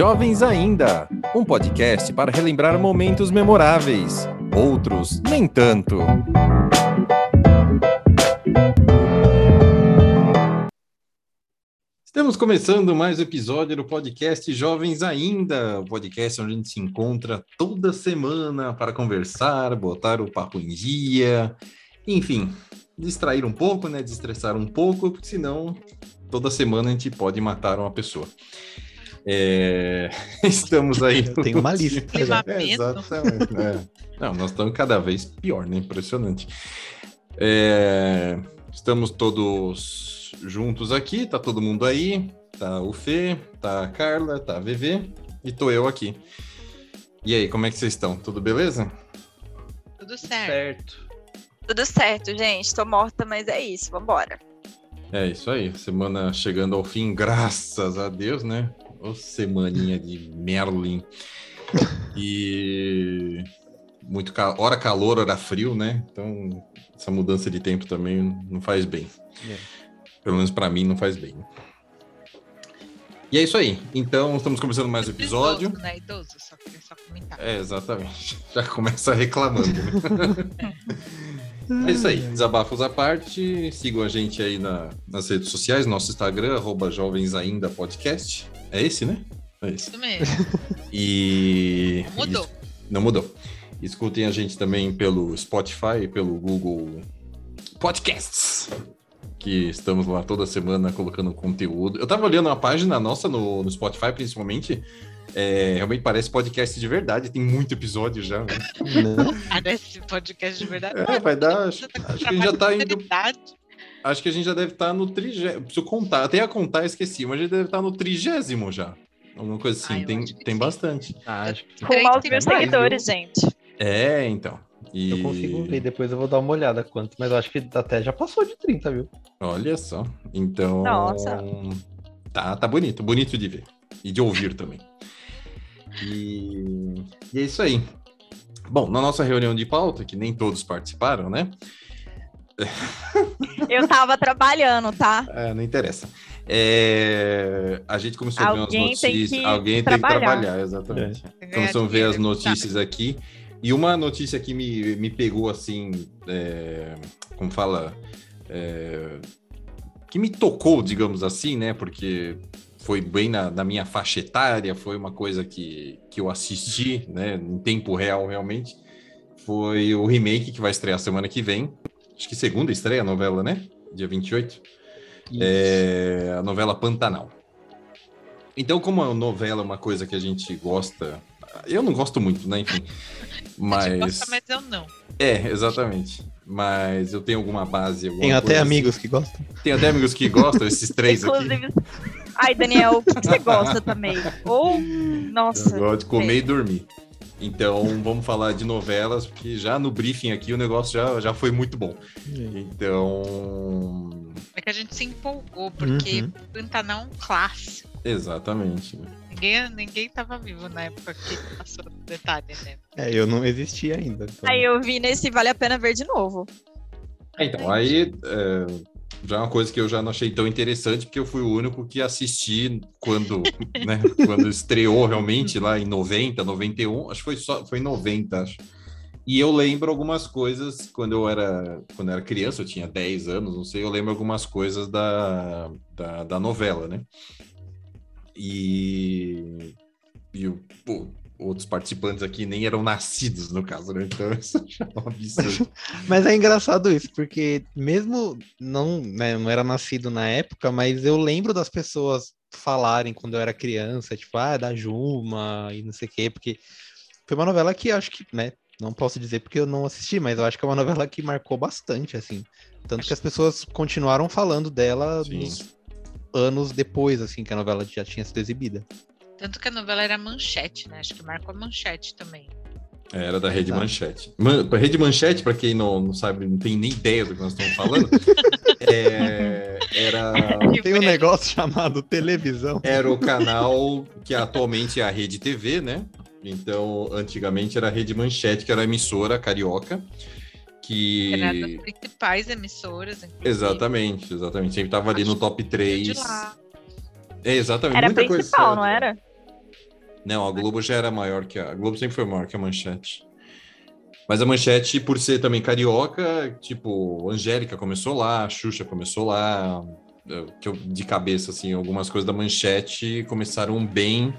Jovens Ainda, um podcast para relembrar momentos memoráveis, outros nem tanto. Estamos começando mais um episódio do podcast Jovens Ainda, o podcast onde a gente se encontra toda semana para conversar, botar o papo em dia, enfim, distrair um pouco, né? Desestressar um pouco, porque senão toda semana a gente pode matar uma pessoa. É... Estamos aí. Tem uma lista já. É, exatamente. É. Não, nós estamos cada vez pior, né? Impressionante. É... Estamos todos juntos aqui, tá todo mundo aí. Tá o Fê, tá a Carla, tá a VV e tô eu aqui. E aí, como é que vocês estão? Tudo beleza? Tudo certo. Tudo certo, gente. Tô morta, mas é isso. Vambora. É isso aí. Semana chegando ao fim, graças a Deus, né? Ô, semaninha de Merlin. E muito cal... hora calor, hora frio, né? Então, essa mudança de tempo também não faz bem. É. Pelo menos para mim não faz bem. E é isso aí. Então, estamos começando mais um episódio. Idoso, né? Idoso, só, só comentar. É, exatamente. Já começa reclamando, né? é isso aí. Desabafos à parte. Sigam a gente aí na, nas redes sociais, nosso Instagram, arroba Jovens Ainda Podcast. É esse, né? É esse. Isso mesmo. E. Não mudou. Não mudou. Escutem a gente também pelo Spotify, pelo Google Podcasts que estamos lá toda semana colocando conteúdo. Eu tava olhando a página nossa no, no Spotify, principalmente. É, realmente parece podcast de verdade, tem muito episódio já. Né? Parece podcast de verdade. É, vai dar. Acho, acho que a gente já tá indo. Acho que a gente já deve estar tá no trigésimo. Preciso contar, até a contar esqueci, mas a gente deve estar tá no trigésimo já. Alguma coisa assim, tem, tem bastante. Ah, acho que... Com os meus seguidores, gente. É, então. E... Eu consigo ver, depois eu vou dar uma olhada quanto, mas eu acho que até já passou de 30, viu? Olha só. Então. Nossa. Tá, tá bonito, bonito de ver. E de ouvir também. E, e é isso aí. Bom, na nossa reunião de pauta, que nem todos participaram, né? Eu tava trabalhando, tá? É, não interessa. É, a gente começou Alguém a ver umas notícias. tem Alguém trabalhar. tem que trabalhar, exatamente. É. Começamos a ver as notícias aqui. E uma notícia que me, me pegou assim, é, como fala, é, que me tocou, digamos assim, né? Porque foi bem na, na, minha faixa etária, foi uma coisa que, que eu assisti, né? Em tempo real, realmente. Foi o remake que vai estrear semana que vem. Acho que segunda estreia a novela, né? Dia 28. É, a novela Pantanal. Então, como a novela é uma coisa que a gente gosta eu não gosto muito, né? Enfim. Mas. Gosta, mas eu não. É, exatamente. Mas eu tenho alguma base. Alguma Tem até coisa amigos assim. que gostam. Tem até amigos que gostam, esses três aqui. Inclusive. Ai, Daniel, o que você gosta também? Ou. Nossa. Eu gosto de comer e dormir. Então, vamos falar de novelas, porque já no briefing aqui o negócio já, já foi muito bom. Então. É que a gente se empolgou, porque Uhum. Pantanal é um clássico. Exatamente. Ninguém, ninguém tava vivo na época que passou o detalhe, né? É, eu não existi ainda. então- Aí eu vi nesse Vale a Pena Ver de novo. Então, aí é, já é uma coisa que eu já não achei tão interessante, porque eu fui o único que assisti quando, né, quando estreou realmente lá em 90, 91, acho que foi só foi em 90, acho. E eu lembro algumas coisas quando eu era quando eu era criança, eu tinha 10 anos, não sei, eu lembro algumas coisas da, da, da novela, né? E, e pô, outros participantes aqui nem eram nascidos, no caso, né? Então isso já é um absurdo. Mas é engraçado isso, porque mesmo não, né, não era nascido na época, mas eu lembro das pessoas falarem quando eu era criança, tipo, ah, da Juma e não sei o quê, porque foi uma novela que acho que, né, não posso dizer porque eu não assisti, mas eu acho que é uma novela que marcou bastante, assim. Tanto que as pessoas continuaram falando dela anos depois, assim, que a novela já tinha sido exibida. Tanto que a novela era manchete, né? Acho que marcou a manchete também. É, Era da Rede Exato. Manchete. Man, a Rede Manchete, para quem não, não sabe, não tem nem ideia do que nós estamos falando, é, era, Tem um negócio chamado televisão. era o canal que atualmente é a Rede TV, né? Então, antigamente era a Rede Manchete, que era a emissora carioca, que... Era das principais emissoras. inclusive. Exatamente, exatamente. Sempre tava ali no top De 3. lá. É, exatamente. Era a muita coisa principal, certa. não era? Não, a Globo já era maior que a. A Globo sempre foi maior que a Manchete. Mas a Manchete, por ser também carioca, tipo, Angélica começou lá, Xuxa começou lá. eu- Que eu, de cabeça, assim, algumas coisas da Manchete começaram bem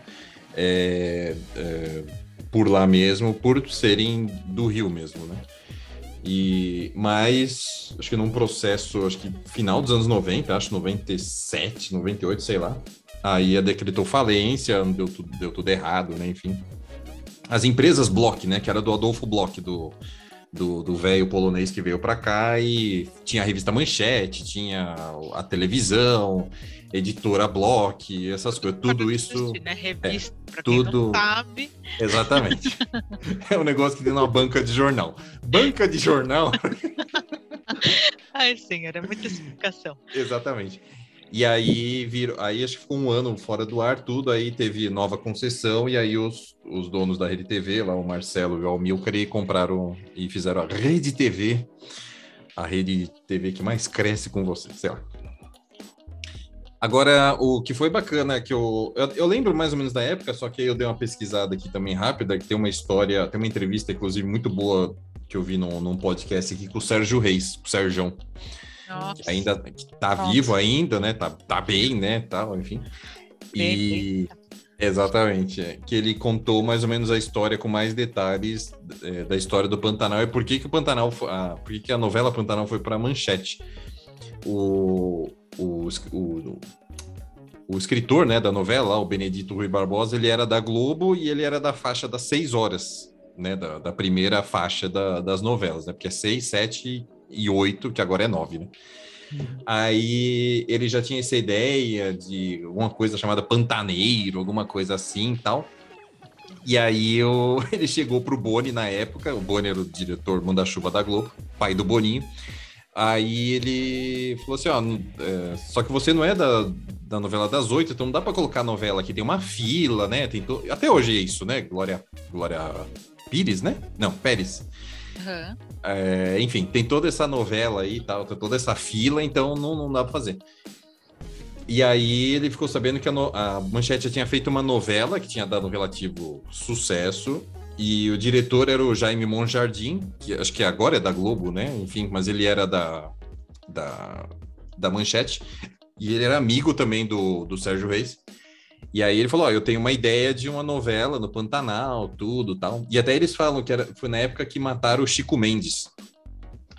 é, é, por lá mesmo, por serem do Rio mesmo, né? E, mas, acho que num processo, acho que final dos anos 90, acho 97, 98, sei lá. Aí a decretou falência, deu tudo, deu tudo errado, né? Enfim. As empresas Block, né? Que era do Adolfo Block, do do velho polonês que veio para cá e tinha a revista Manchete, tinha a televisão, editora Block, essas coisas, tudo isso. né? Revista, quem tudo- não sabe. Exatamente. é um negócio que tem numa banca de jornal. Banca de jornal Ai, senhora, é muita explicação. Exatamente. E aí virou, aí acho que ficou um ano fora do ar, tudo, aí teve nova concessão, e aí os, os donos da Rede TV, lá o Marcelo e o Almilcar, compraram e fizeram a Rede TV, a rede TV que mais cresce com você, sei lá. Agora, o que foi bacana, que eu, eu, eu lembro mais ou menos da época, só que eu dei uma pesquisada aqui também rápida, que tem uma história, tem uma entrevista, inclusive, muito boa, que eu vi num, num podcast aqui com o Sérgio Reis, o Sérgio Nossa. ainda tá Nossa. vivo ainda, né? Tá, tá bem, né? Tal, enfim. E exatamente, é, que ele contou mais ou menos a história com mais detalhes é, da história do Pantanal e por que que o Pantanal, a, por que que a novela Pantanal foi para Manchete. O, o, o, o escritor, né, da novela, o Benedito Rui Barbosa, ele era da Globo e ele era da faixa das seis horas, né, da, da primeira faixa da- das novelas, né, porque é seis, sete e oito, que agora é nove, né. Aí ele já tinha essa ideia de alguma coisa chamada Pantaneiro, alguma coisa assim e tal. E aí o- ele chegou pro Boni na época, o Boni era o diretor manda-chuva da Globo, pai do Boninho. Aí ele falou assim: ó, é, só que você não é da, da novela das oito, então não dá pra colocar novela aqui, tem uma fila, né? Tem to- Até hoje é isso, né? Glória, Glória Pires, né? Não, Pérez. Aham. É, enfim, tem toda essa novela aí tal, tem toda essa fila, então não, não dá pra fazer. E aí ele ficou sabendo que a, no- a Manchete tinha feito uma novela que tinha dado um relativo sucesso, e o diretor era o Jaime Monjardim, que acho que agora é da Globo, né? Enfim, mas ele era da, da, da Manchete, e ele era amigo também do, do Sérgio Reis. E aí ele falou: Ó, eu tenho uma ideia de uma novela no Pantanal, tudo tal. E até eles falam que era, foi na época que mataram o Chico Mendes.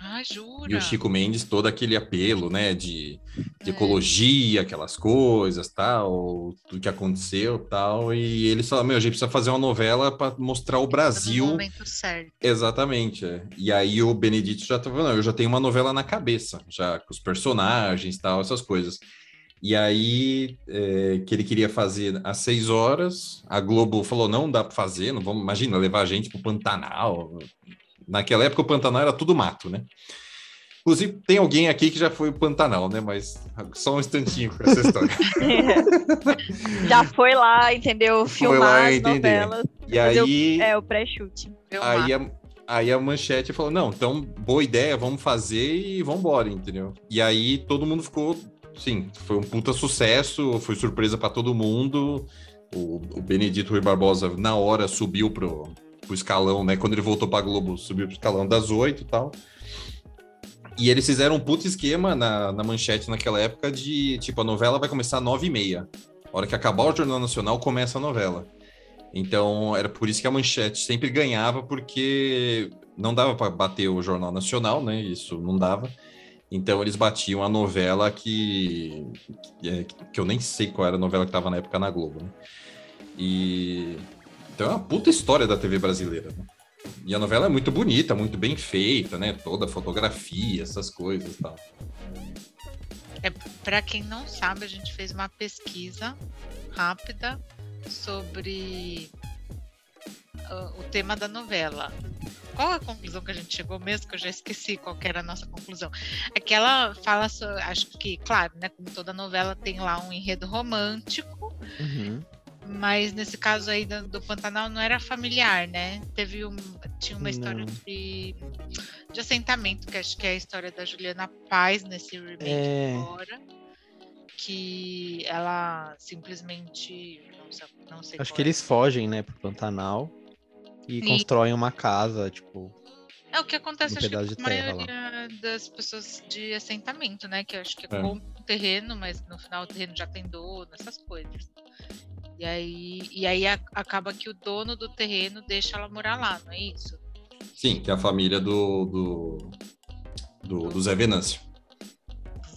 Ah, jura? E o Chico Mendes, todo aquele apelo, né, de, de É. ecologia, aquelas coisas, tal, tudo que aconteceu, tal. E eles falaram: Meu, a gente precisa fazer uma novela para mostrar o No Brasil. momento certo. Exatamente. é. E aí o Benedito já tava falando, eu já tenho uma novela na cabeça, já com os personagens, tal, essas coisas. E aí é, que ele queria fazer às seis horas, a Globo falou não dá para fazer, não vamos, imagina levar a gente pro Pantanal. Naquela época o Pantanal era tudo mato, né? Inclusive tem alguém aqui que já foi o Pantanal, né? Mas só um instantinho com essa história. Já foi lá, entendeu? Filmar lá as novelas. E Fazer o- aí É, o pré-chute. Aí a, aí a manchete falou: não, então boa ideia, vamos fazer e vamos embora, entendeu? E aí todo mundo ficou, sim, foi um puta sucesso, foi surpresa para todo mundo. O, o Benedito Rui Barbosa, na hora, subiu pro, pro escalão, né? Quando ele voltou pra Globo, subiu pro escalão das oito e tal. E eles fizeram um puta esquema na, na manchete naquela época de, tipo, a novela vai começar às nove e meia. A hora que acabar o Jornal Nacional, começa a novela. Então, era por isso que a manchete sempre ganhava, porque não dava para bater o Jornal Nacional, né? Isso não dava. Então, eles batiam a novela que, que, é- que eu nem sei qual era a novela que estava na época na Globo, né? E então é uma puta história da TV brasileira. né? E a novela é muito bonita, muito bem feita, né? Toda a fotografia, essas coisas tal. Para quem não sabe, a gente fez uma pesquisa rápida sobre ah, o tema da novela. Qual a conclusão que a gente chegou mesmo? Que eu já esqueci qual era a nossa conclusão. É que ela fala, acho que, claro, né? Como toda novela tem lá um enredo romântico, Uhum. mas nesse caso aí do, do Pantanal não era familiar, né? Teve um, tinha uma história de, de assentamento, que acho que é a história da Juliana Paz nesse remake É. agora. que ela simplesmente. Não sei, não sei Acho que é. eles fogem, né, pro Pantanal e Sim. constroem uma casa, tipo. É o que acontece, um acho que com a maioria das pessoas de assentamento, né? Que eu acho que É. compra um terreno, mas no final o terreno já tem dono, essas coisas. E aí, e aí a- acaba que o dono do terreno deixa ela morar lá, não é isso? Sim, que é a família do, do, do, do Zé Venâncio.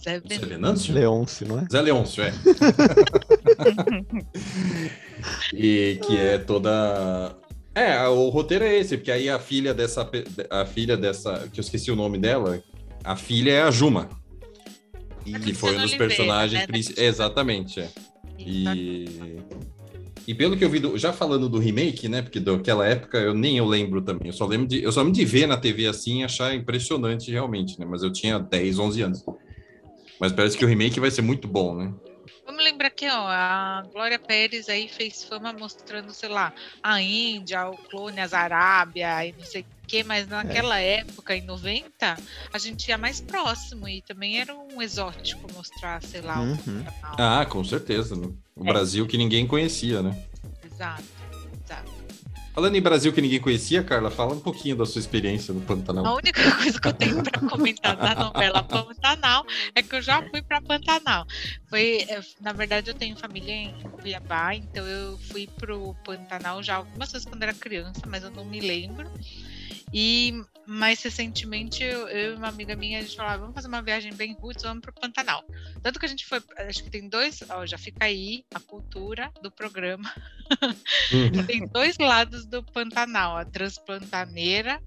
Zé Zé Venâncio. Venâncio? Leôncio, não é? Zé Leôncio, é. e que é toda. É, o roteiro é esse, porque aí a filha dessa. A filha dessa. Que eu esqueci o nome dela. A filha é a Juma. A Que foi um dos Oliveira, personagens né, principais. Exatamente, é. E... E. E pelo que eu vi, do- já falando do remake, né? Porque daquela época eu nem eu lembro também. Eu só lembro de, eu só lembro de ver na TV assim e achar impressionante realmente, né? Mas eu tinha 10, 11 anos. Mas parece que o remake vai ser muito bom, né? Lembrar que ó, a Glória Pérez aí fez fama mostrando, sei lá, a Índia, o clone, as Arábia e não sei o que, mas naquela época, em 90, a gente ia mais próximo e também era um exótico mostrar, sei lá, Uhum. o canal. Ah, com certeza. Né? O É. Brasil que ninguém conhecia, né? Exato. Falando em Brasil que ninguém conhecia, Carla, fala um pouquinho da sua experiência no A Pantanal. única coisa que eu tenho para comentar da novela Pantanal é que eu já fui para Pantanal. Foi, eh, na verdade, eu tenho família em Cuiabá, então eu fui pro Pantanal já algumas vezes quando era criança, mas eu não me lembro. E mais recentemente eu, eu e uma amiga minha a gente falava, vamos fazer uma viagem bem roots, vamos pro Pantanal. Tanto que a gente foi, acho que tem dois, ó, já fica aí a cultura do programa. Hum. tem dois lados do Pantanal, a Transpantaneira,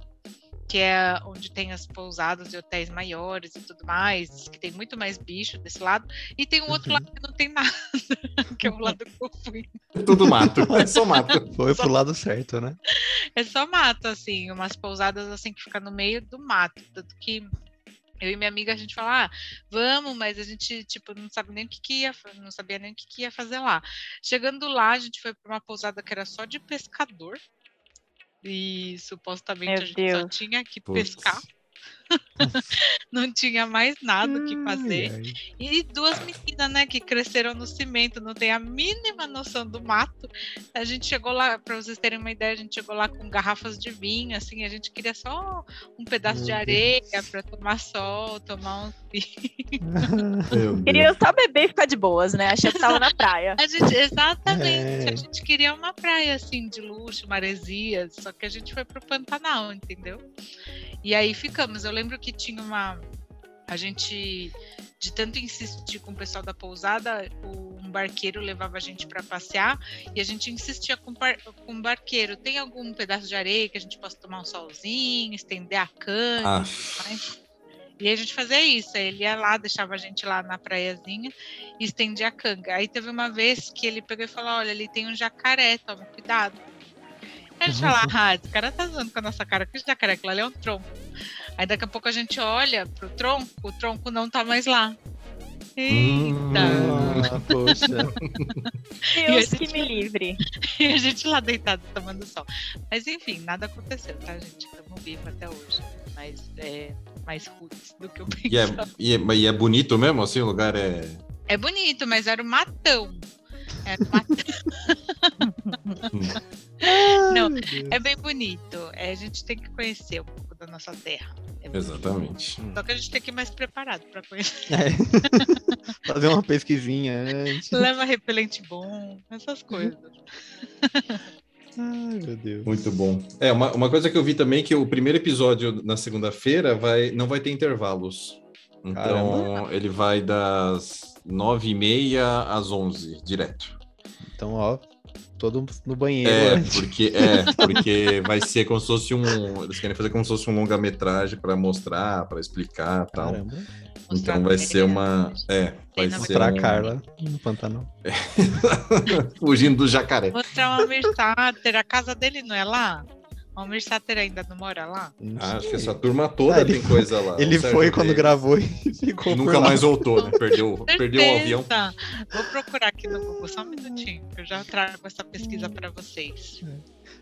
que é onde tem as pousadas e hotéis maiores e tudo mais, que tem muito mais bicho desse lado, e tem um outro Uhum. lado que não tem nada, que é o lado que eu fui. Tudo mato, é só mato. Foi pro lado certo, né? É só mato, assim, umas pousadas assim que fica no meio do mato, tanto que eu e minha amiga a gente fala, ah, vamos, mas a gente tipo não sabe nem o que, que ia, não sabia nem o que, que ia fazer lá. Chegando lá, a gente foi para uma pousada que era só de pescador. E supostamente Meu a gente só Deus. tinha que Putz. pescar, não tinha mais nada o que fazer. Ai, ai. E duas meninas, né, que cresceram no cimento, não tem a mínima noção do mato. A gente chegou lá, para vocês terem uma ideia, a gente chegou lá com garrafas de vinho, assim, a gente queria só um pedaço de Meu areia Deus. para tomar sol, tomar um. Deus. Queria só beber e ficar de boas, né? Achei que tava na praia. A gente, exatamente, É. a gente queria uma praia assim de luxo, maresias, só que a gente foi pro Pantanal, entendeu? E aí ficamos. Eu lembro que tinha uma. A gente, de tanto insistir com o pessoal da pousada, o- um barqueiro levava a gente para passear e a gente insistia com, o par- com o barqueiro: tem algum pedaço de areia que a gente possa tomar um solzinho, estender a cana? Ah. E a gente fazia isso, aí ele ia lá, deixava a gente lá na praiazinha e estendia a canga. Aí teve uma vez que ele pegou e falou: Olha, ali tem um jacaré, toma cuidado. Aí a gente fala: Ah, esse cara tá zoando com a nossa cara, que jacaré, aquilo ali é um tronco. Aí daqui a pouco a gente olha pro tronco, o tronco não tá mais lá. Eita! Ah, poxa. Deus a que me livre. E a gente lá deitado tomando sol. Mas enfim, nada aconteceu, tá, gente? Estamos vivos até hoje. Mas é mais roots do que eu e, é, pensava. e, é, e é bonito mesmo, assim, o lugar é... É bonito, mas era o matão. Matão. Não. É bem bonito. É, a gente tem que conhecer um pouco da nossa terra. É bonito. Exatamente. Só que a gente tem que ir mais preparado para conhecer. É. Fazer uma pesquisinha antes. Leva repelente bom, essas coisas. Ai, meu Deus. Muito bom. É, uma, uma coisa que eu vi também é que o primeiro episódio na segunda-feira vai, não vai ter intervalos. Então, Caramba. ele vai das nove e meia às onze, direto. Então, ó, todo no banheiro. É, antes. porque, é, porque vai ser como se fosse um... Eles querem fazer como se fosse um longa-metragem para mostrar, para explicar e tal. Caramba. Mostrar Então vai ser uma... É, vai Tem ser Mostrar a um- Carla no Pantanal. Fugindo do jacaré. Mostrar uma Versáter, a casa dele não é lá? O Almir Sater ainda não mora lá? Ah, acho que essa turma toda Ah, ele tem foi- coisa lá. Ele foi quando gravou e ficou E por nunca lá. mais voltou, né? Perdeu, perdeu o avião. Vou procurar aqui no Google, só um minutinho, que eu já trago essa pesquisa para vocês.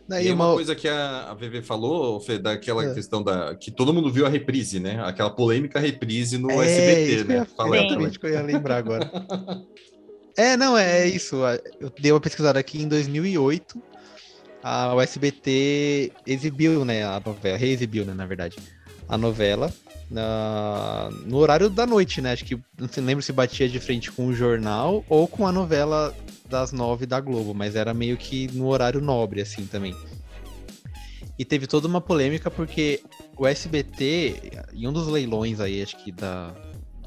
Daí E uma, uma coisa que a, a VV falou, Fê, daquela É. questão da. que todo mundo viu a reprise, né? Aquela polêmica reprise no É, SBT, né? ia- Fala aí, exatamente que eu ia lembrar agora. é, não, é isso. Eu dei uma pesquisada aqui em 2008. A o SBT exibiu, né, a novela, reexibiu, né, na verdade, a novela na, no horário da noite, né? Acho que não se lembro se batia de frente com o jornal ou com a novela das nove da Globo, mas era meio que no horário nobre, assim, também. E teve toda uma polêmica porque o SBT, em um dos leilões aí, acho que da,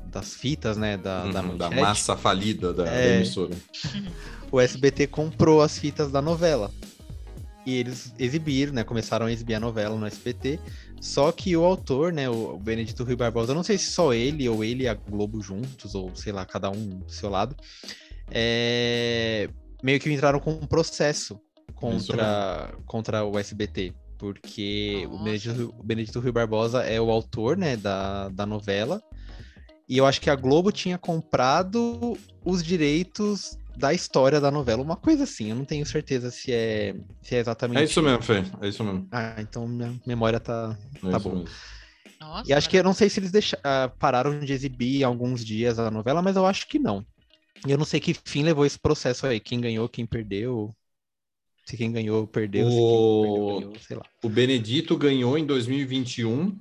das fitas, né, da, da, Uhum, da manchete, massa falida da, da É. emissora. o SBT comprou as fitas da novela. E eles exibiram, né? Começaram a exibir a novela no SBT. Só que o autor, né? O Benedito Rui Barbosa, não sei se só ele ou ele e a Globo juntos, ou sei lá, cada um do seu lado, é, meio que entraram com um processo contra, contra o SBT. Porque o. Benedito, o Benedito Rui Barbosa é o autor, né, da, da novela. E eu acho que a Globo tinha comprado os direitos da história da novela, uma coisa assim. Eu não tenho certeza se é, se é exatamente. É isso mesmo, Fê. É isso mesmo. Ah, então minha memória tá. É Tá mesmo. Nossa, E acho que eu não sei se eles deixa... ah, pararam de exibir alguns dias a novela, mas eu acho que não. E eu não sei que fim levou esse processo aí. Quem ganhou, quem perdeu. Se quem ganhou, perdeu. Se quem O- perdeu, ganhou, sei lá. O Benedito ganhou em 2021.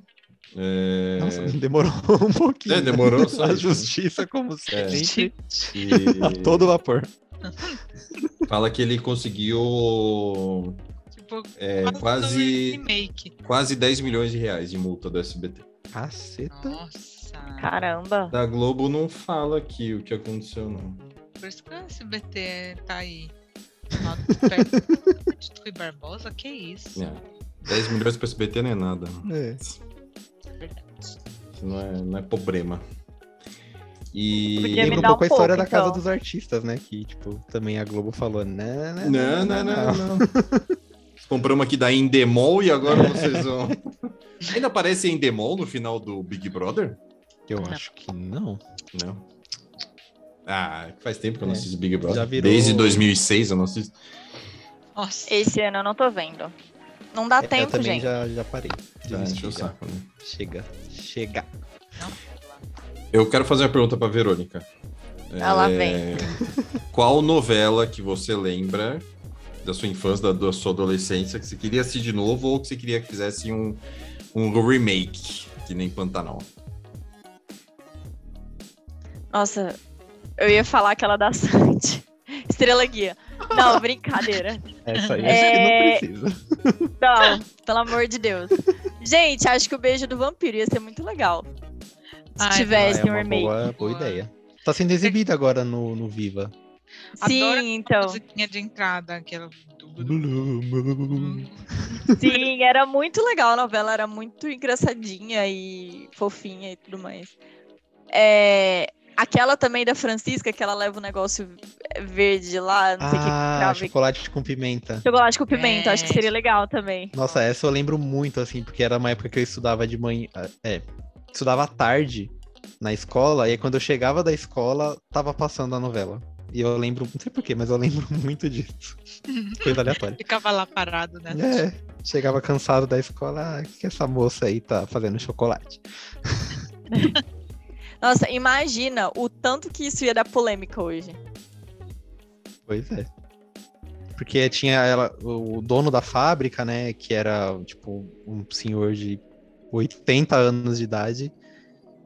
É... Nossa, demorou um pouquinho. É, demorou só A isso, né? justiça, como É. sempre, e a todo vapor. Fala que ele conseguiu tipo, é, quase quase, remake. quase 10 milhões de reais de multa do SBT. Caceta. Nossa. Caramba. Da Globo não fala aqui o que aconteceu, não. Por isso que o SBT tá aí. Perto do Rui Barbosa, que isso? É. 10 milhões para SBT não é nada. É. Isso não é, não é problema. E. Podia me Lembra um dar pouco um a história pouco, da Casa então. dos Artistas, né? Que, tipo, também a Globo falou, né? Não, não, não, não. Compramos aqui da Endemol e agora vocês vão. Ainda aparece Endemol no final do Big Brother? Eu Não. acho que não. Não. Ah, faz tempo que eu não É. assisto Big Brother. Já virou- Desde 2006 eu não assisto. Nossa. Esse ano eu não tô vendo. Não dá eu tempo, também gente. já, já parei. Já encheu o saco, né? Chega, chega. Eu quero fazer uma pergunta pra Verônica. Ah, lá É, Qual novela que você lembra da sua infância, da, da sua adolescência, que você queria assistir de novo ou que você queria que fizesse um, um remake, que nem Pantanal? Nossa, eu ia falar aquela da Sandy. Estrela Guia. Não, brincadeira. Essa aí É, acho que não precisa. Não, pelo amor de Deus. Gente, acho que o beijo do vampiro ia ser muito legal. Se Ai, tivesse é um remake. boa, boa Boa. ideia. Tá sendo exibida agora no, no Viva. Sim, Adoro então. Musiquinha de entrada, aquela. Sim, era muito legal a novela, era muito engraçadinha e fofinha e tudo mais. É, aquela também da Francisca, que ela leva o negócio verde lá, não sei o que, Ah, chocolate com pimenta. chocolate com pimenta, acho que É. seria legal também. Nossa, essa eu lembro muito, assim, porque era uma época que eu estudava de manhã. É, estudava à tarde na escola, e aí quando eu chegava da escola, tava passando a novela. E eu lembro, não sei porquê, mas eu lembro muito disso. Coisa aleatória. Ficava lá parado, né? É, chegava cansado da escola, ah, o que essa moça aí tá fazendo chocolate? Nossa, imagina o tanto que isso ia dar polêmica hoje. Pois é. Porque tinha ela, o dono da fábrica, né, que era, tipo, um senhor de 80 anos de idade,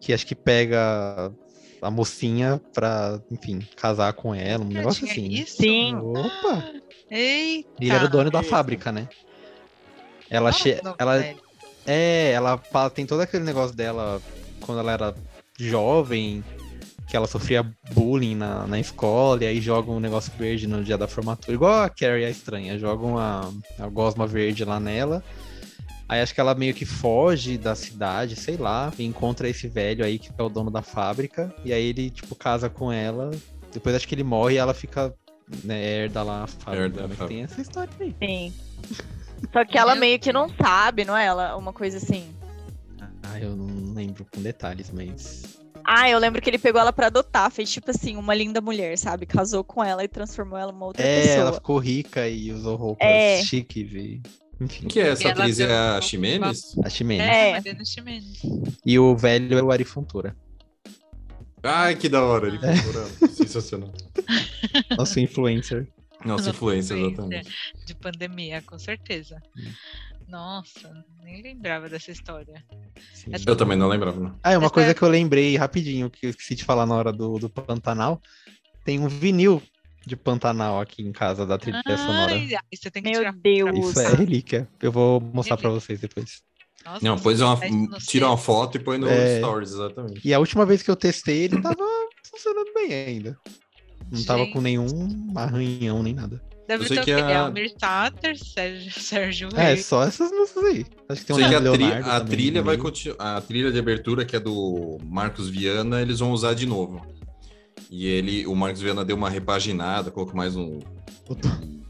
que acho que pega a mocinha pra, enfim, casar com ela, um negócio assim. né? isso? Sim. Opa! Eita! E ele era o dono da fábrica, né? Ela, che... ela. É, ela tem todo aquele negócio dela quando ela era jovem, que ela sofria bullying na, na escola, e aí jogam um negócio verde no dia da formatura. Igual a Carrie a estranha, jogam a, a gosma verde lá nela. Aí acho que ela meio que foge da cidade, sei lá, e encontra esse velho aí que é o dono da fábrica, e aí ele, tipo, casa com ela. Depois acho que ele morre e ela fica, né, herda lá a fábrica. Herda Mas tem essa história aí. Sim. Só que ela meio que não sabe, não é? Ela, uma coisa assim. Ah, eu não lembro com detalhes, mas. Ah, eu lembro que ele pegou ela pra adotar, fez tipo assim, uma linda mulher, sabe? Casou com ela e transformou ela numa outra É, pessoa. ela ficou rica e usou roupas É. chiques e. Enfim, que é essa atriz? É deu- a Ximenes? a Ximenes. É. E o velho é o Ari Fontoura. Ai, que da hora. Ele É. sensacional. Nosso influencer. Nossa, influência, exatamente. De pandemia, com certeza. Nossa, nem lembrava dessa história. Essa- Eu também não lembrava, não. Ah, é uma Essa coisa é- que eu lembrei rapidinho, que eu esqueci de falar na hora do, do Pantanal. Tem um vinil de Pantanal aqui em casa da trilha sonora. Ai, aí você tem que Meu tirar Deus. Isso é relíquia. Eu vou mostrar pra vocês depois. Nossa, Não, pois é uma, tira uma foto e põe no É. Stories, exatamente. E a última vez que eu testei, ele tava funcionando bem ainda. Não tava com Gente. nenhum arranhão nem nada. Deve ter o que quê? a- Almir Sater, Sérgio, Sérgio É, só essas músicas aí. Acho que tem um que a, tri- a trilha vai continuar. A trilha de abertura, que é do Marcos Viana, eles vão usar de novo. E ele, o Marcos Viana deu uma repaginada, colocou mais um. Botou, um-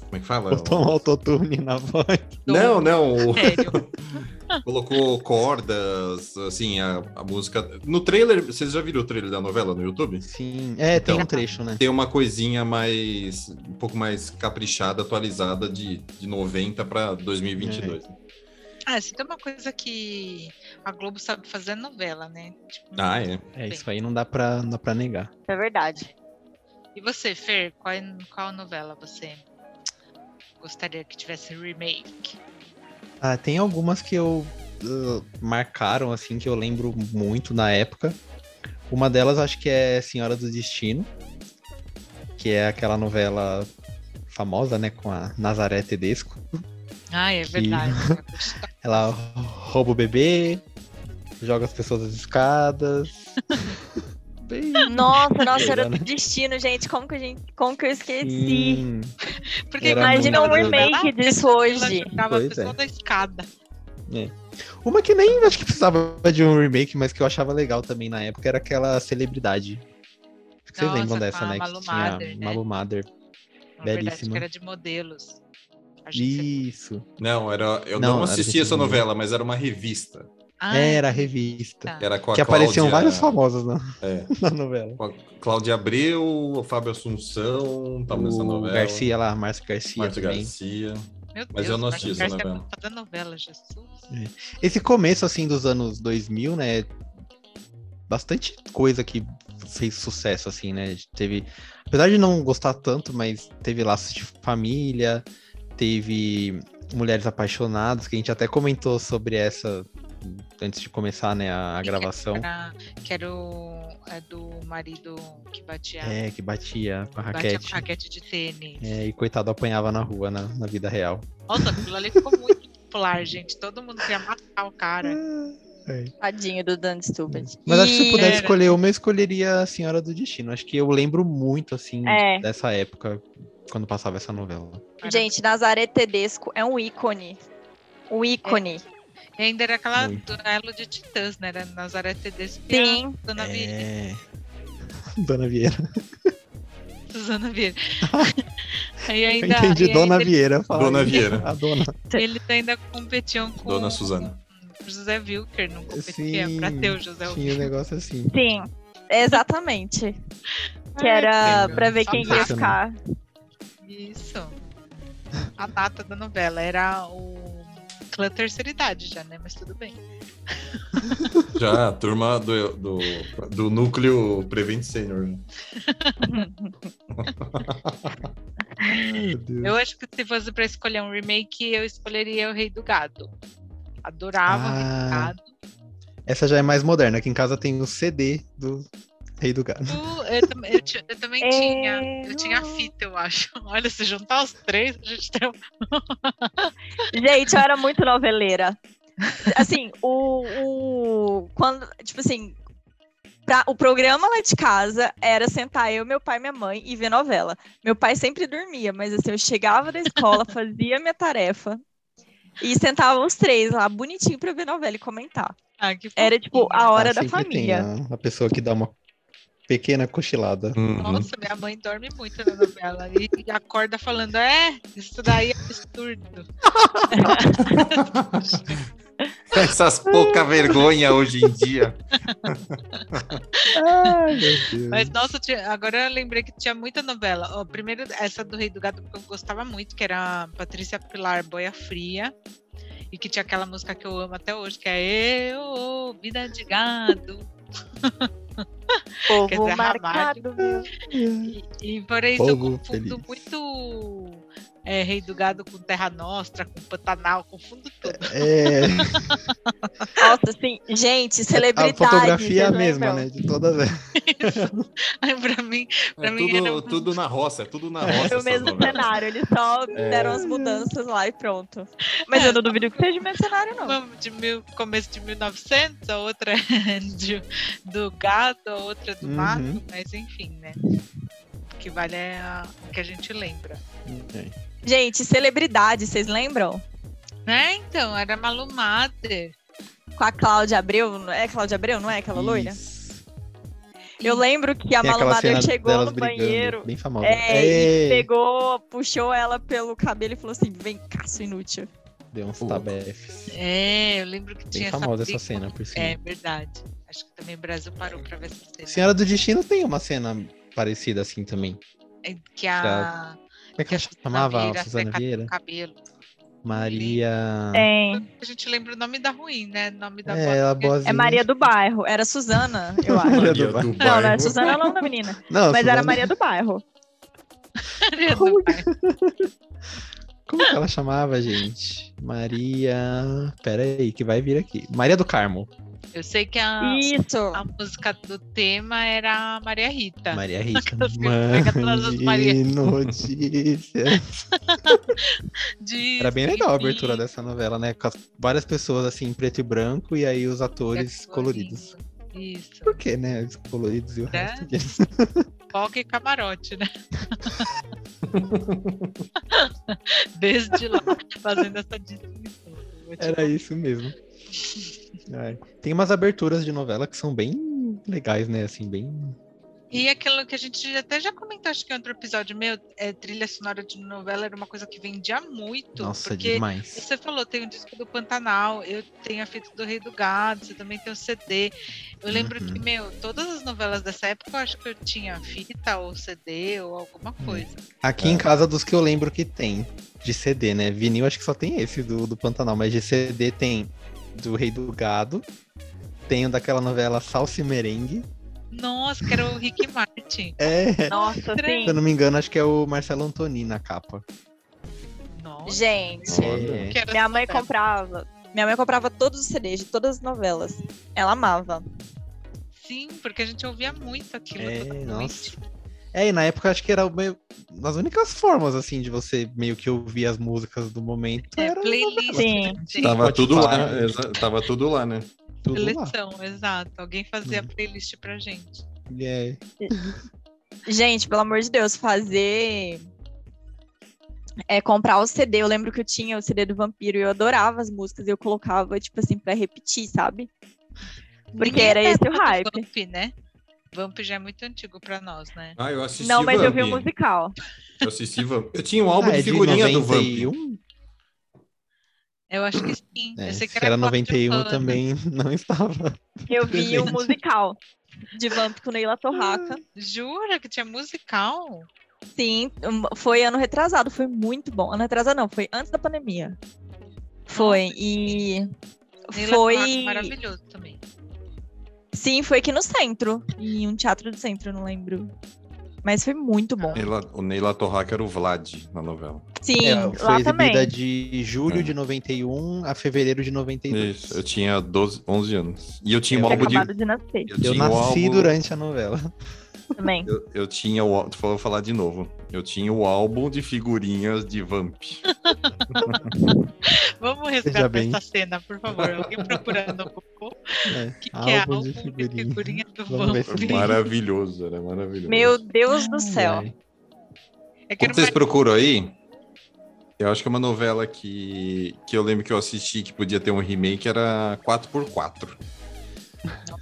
como é que fala? botou um autotune na voz. Não, não. o- Sério. colocou cordas, assim, a, a música. No trailer, vocês já viram o trailer da novela no YouTube? Sim. É, tem Então. um trecho, né? Tem uma coisinha mais. um pouco mais caprichada, atualizada de, de 90 para 2022. Ah, se tem uma coisa que a Globo sabe fazer é novela, né? Tipo, Ah, é. É, isso aí não dá pra, não dá pra negar. É verdade. E você, Fer, qual, é- qual novela você gostaria que tivesse remake? Ah, tem algumas que eu uh, marcaram, assim, que eu lembro muito na época. Uma delas acho que é Senhora do Destino, que é aquela novela famosa, né, com a Nazaré Tedesco. Ah, é verdade. Ela rouba o bebê, joga as pessoas das escadas. Bem Nossa, nossa, era né? do destino, gente. Como que, a gente, como que eu esqueci? Sim. Porque Imagina um remake disso ela hoje. jogava a pessoa é. da escada. Uma que nem acho que precisava de um remake, mas que eu achava legal também na época era aquela celebridade. Vocês Nossa, lembram dessa, né? Malu que tinha Mader, né? Malu Mader. Na verdade, Belíssima. que era de modelos. Isso. Não, era, eu Não, não, assisti essa novela, mas era uma revista. Ah, Era a revista. tá. Era com a Que apareciam Cláudia- vários famosos na, É, na novela. com a Cláudia Abreu, o Fábio Assunção, tava nessa o novela. Garcia lá, Márcio Garcia Márcio também. Garcia. Meu Mas Deus, eu não assisti essa é novela. novela, Jesus. Esse começo, assim, dos anos 2000, né? Bastante coisa que fez sucesso, assim, né? Teve... Apesar de não gostar tanto, mas teve Laços de Família, teve Mulheres Apaixonadas, que a gente até comentou sobre essa antes de começar, né, a, a gravação. Que era, que era o é do marido que batia, É, que batia com a batia raquete. com raquete de tênis. É, e coitado apanhava na rua, na, na vida real. Nossa, aquilo ali ficou muito popular, gente. Todo mundo queria matar o cara. É. Tadinho do Dan Stupid. Mas acho que se E- pudesse escolher uma, eu escolheria a Senhora do Destino. Acho que eu lembro muito, assim, É. dessa época, quando passava essa novela. Gente, Nazaré Tedesco é um ícone. Um ícone. E ainda era aquela Muito. duelo de titãs, né? Era Nazaré Tedesco e a Sim. Dona Vieira. É... Dona Vieira. Susana Vieira. Aí Eu ainda, entendi e Dona ainda Vieira. Dona. Vieira. A dona. Eles ainda competiam com Dona Suzana. com José Wilker, não competia Sim, pra ter o José Wilker. Tinha um negócio assim. Sim, exatamente. Que Ai, era legal. pra ver quem ia ficar. Isso. A data da novela era o clã terceira idade já, né? Mas tudo bem. Já a turma do, do, do núcleo Prevent Senior. né? Eu acho que se fosse pra escolher um remake, eu escolheria o Rei do Gado. Adorava o Rei do Ah. Gado. Essa já é mais moderna. Aqui em casa tem o CD do Rei do Gado. Eu, eu ti- eu também É, tinha. Eu tinha a fita, eu acho. Olha, se juntar os três, a gente tem um Gente, eu era muito noveleira. Assim, o. o quando, tipo assim. pra- o programa lá de casa era sentar eu, meu pai e minha mãe e ver novela. Meu pai sempre dormia, mas assim, eu chegava da escola, fazia minha tarefa e sentava os três lá, bonitinho, pra ver novela e comentar. Ah, que Era tipo a hora Ah, da tem família. a, a pessoa que dá uma Pequena cochilada. Uhum. Nossa, minha mãe dorme muito na novela e, e acorda falando: é, isso daí é absurdo. Essas pouca vergonha hoje em dia. Ai, meu Deus. Mas, nossa, agora eu lembrei que tinha muita novela. Ó, primeiro, essa do Rei do Gado que eu gostava muito, que era a Patrícia Pilar Boia Fria. E que tinha aquela música que eu amo até hoje, que é Eu, Vida de Gado. Povo Quer dizer, marcado. E, e por isso eu Povo confundo feliz. muito é, Rei do Gado com Terra Nostra, com Pantanal, confundo tudo. É, Nossa, assim, gente, a celebridade. fotografia é a vocês mesma, né? De todas elas. Aí pra mim, pra É mim tudo, era tudo na roça, é tudo na É. roça. Era o essas mesmo novelas. cenário, eles só deram as mudanças lá e pronto. Mas eu não duvido que seja o mesmo cenário, não. uma de mil, começo de 1900, a outra é de- do gado, a outra é do Uhum. mato, mas enfim, né? O que vale é a- o que a gente lembra. É. Gente, celebridade, vocês lembram? Né? Então, era Malu Mader. Com a Cláudia Abreu, é Cláudia Abreu, não é aquela loira? Isso. Eu lembro que a Tem Malu aquela Mader cena chegou no brigando, banheiro Bem famosa. é, e É, pegou, puxou ela pelo cabelo e falou assim: vem cá, sua inútil. Deu uns tabefes. É, eu lembro que Bem tinha famosa briga. essa cena, por cima. É verdade. Acho que também o Brasil parou pra ver essa cena. Senhora do Destino tem uma cena parecida assim também. É Que a. Como é que ela chamava a Suzana Vieira? cabelo. Maria. Tem. A gente lembra o nome da ruim, né? O nome da É, boa- ela boazinha. É Maria do Bairro. Era Suzana, eu acho. Maria do Bairro. Não, não é Bairro. Suzana é o nome da menina. Não, Mas era Suzana- Maria do Bairro. Maria do Como Bairro. Como que ela chamava, gente? Maria. Pera aí, que vai vir aqui. Maria do Carmo. Eu sei que a, Isso. a música do tema era a Maria Rita. Maria Rita. Aquelas que pega todas as Maria. Notícias. Diz Era bem legal a abertura dessa novela, né? Com as- várias pessoas assim, em preto e branco, e aí os atores é coloridos. colorido. Isso. Por que, né? Os coloridos e o É. resto disso. Foca e camarote, né? Desde lá, fazendo essa distinção. Era isso mesmo. Ai. Tem umas aberturas de novela que são bem legais, né? Assim, bem. E aquilo que a gente até já comentou, acho que em outro episódio meu, é, trilha sonora de novela era uma coisa que vendia muito. Nossa, porque demais. você falou, tem o disco do Pantanal, eu tenho a fita do Rei do Gado, você também tem o CD. Eu lembro Uhum. que, meu, todas as novelas dessa época eu acho que eu tinha fita ou CD ou alguma Hum. coisa. Aqui em casa, dos que eu lembro que tem de CD, né? Vinil, acho que só tem esse do, do Pantanal, mas de CD tem do Rei do Gado, tem o daquela novela Salsa e Merengue. Nossa, que era o Rick Martin. É, Nossa, Estranho. se eu sim. não me engano, acho que é o Marcelo Antoni na capa. Nossa, Gente, É. minha mãe comprava. Minha mãe comprava todos os CDs de todas as novelas. Ela amava. Sim, porque a gente ouvia muito aquilo. É, nossa. É, e na época acho que era meio, das únicas formas, assim, de você meio que ouvir as músicas do momento. É, era playlist. Sim. Sim. Tava tudo lá, Spotify, exa- tava tudo lá, né? tudo lá. Exato. Alguém fazia Hum. playlist pra gente. É. Gente, pelo amor de Deus, fazer. É, comprar o CD. Eu lembro que eu tinha o CD do Vampiro e eu adorava as músicas e eu colocava, tipo assim, pra repetir, sabe? Porque era esse o hype. Vamp, né? Vamp já é muito antigo pra nós, né? Ah, eu assisti Não, mas eu Vamp. vi o musical. Eu assisti Vamp. Eu tinha um álbum Ah, é de figurinha do Vamp. 91? Eu acho que sim. É, eu sei se que era Cláudia 91 Hanna. também não estava. Eu vi o Presente. musical de Vamp com Neila Torraca. Jura que tinha musical? Sim, um, foi ano retrasado, foi muito bom. Ano retrasado não, foi antes da pandemia. Foi, Nossa, e Neila foi. Torraca, maravilhoso também. Sim, foi aqui no centro, em um teatro do centro, não lembro. Mas foi muito bom. Neila- o Neila Torraca era o Vlad na novela. Sim, É, lá foi também. exibida de julho É. de 91 a fevereiro de 92. Isso, eu tinha 12, 11 anos. E eu tinha Eu um álbum de. de nascer Eu, Eu tinha um nasci álbum- durante a novela. também. Eu, eu tinha o. Tu falou falar de novo. Eu tinha o álbum de figurinhas de Vamp. Vamos resgatar bem. essa cena, por favor. Alguém procurando um pouco. É, O que, que é álbum álbum de de figurinha. figurinha do Vamos Vamp? Maravilhoso, era maravilhoso. Meu Deus do céu. É que vocês uma... procuram aí, eu acho que é uma novela que, que eu lembro que eu assisti que podia ter um remake era 4x4.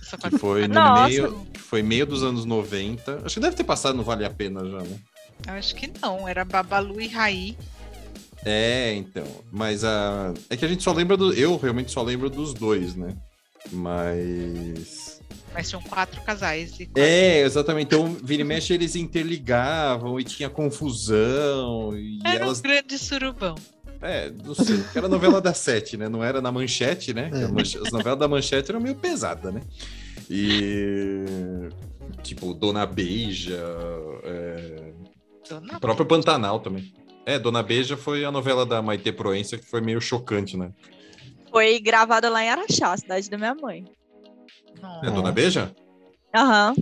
Só Que foi no Nossa. meio, foi meio dos anos 90. Acho que deve ter passado no Vale a Pena já, né? Eu acho que não, era Babalu e Raí. É, então. Mas a. É que a gente só lembra do. Eu realmente só lembro dos dois, né? Mas. Mas tinham quatro casais. E quatro... É, exatamente. Então, vira e mexe, eles interligavam e tinha confusão. E Era elas. um grande surubão. É, não sei. porque Era novela da Sete, né? Não era na manchete, né? É. Manche- As novelas da manchete eram meio pesadas, né? E. Tipo, Dona Beija. é, Dona O próprio Pantanal também. É, Dona Beija foi a novela da Maite Proença que foi meio chocante, né? Foi gravada lá em Araxá, cidade da minha mãe. Nossa. É Dona Beija? Aham.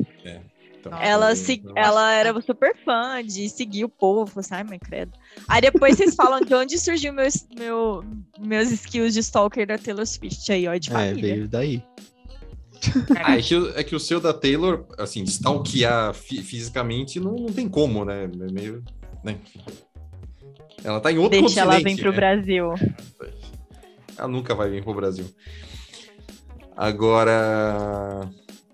Então, Ela, se, ela era super fã de seguir o povo. Falei assim, ai, mãe, credo. Aí depois vocês falam de onde surgiu meus, meu, meus skills de stalker da Taylor Swift aí, ó, de É, família. veio daí. Ah, é que, o- é que o seu da Taylor, assim, stalkear fi- fisicamente não, não tem como, né? É meio. Né? Ela tá em outro Deixa ela vir continente, pro né? Brasil. Ela nunca vai vir pro Brasil. Agora,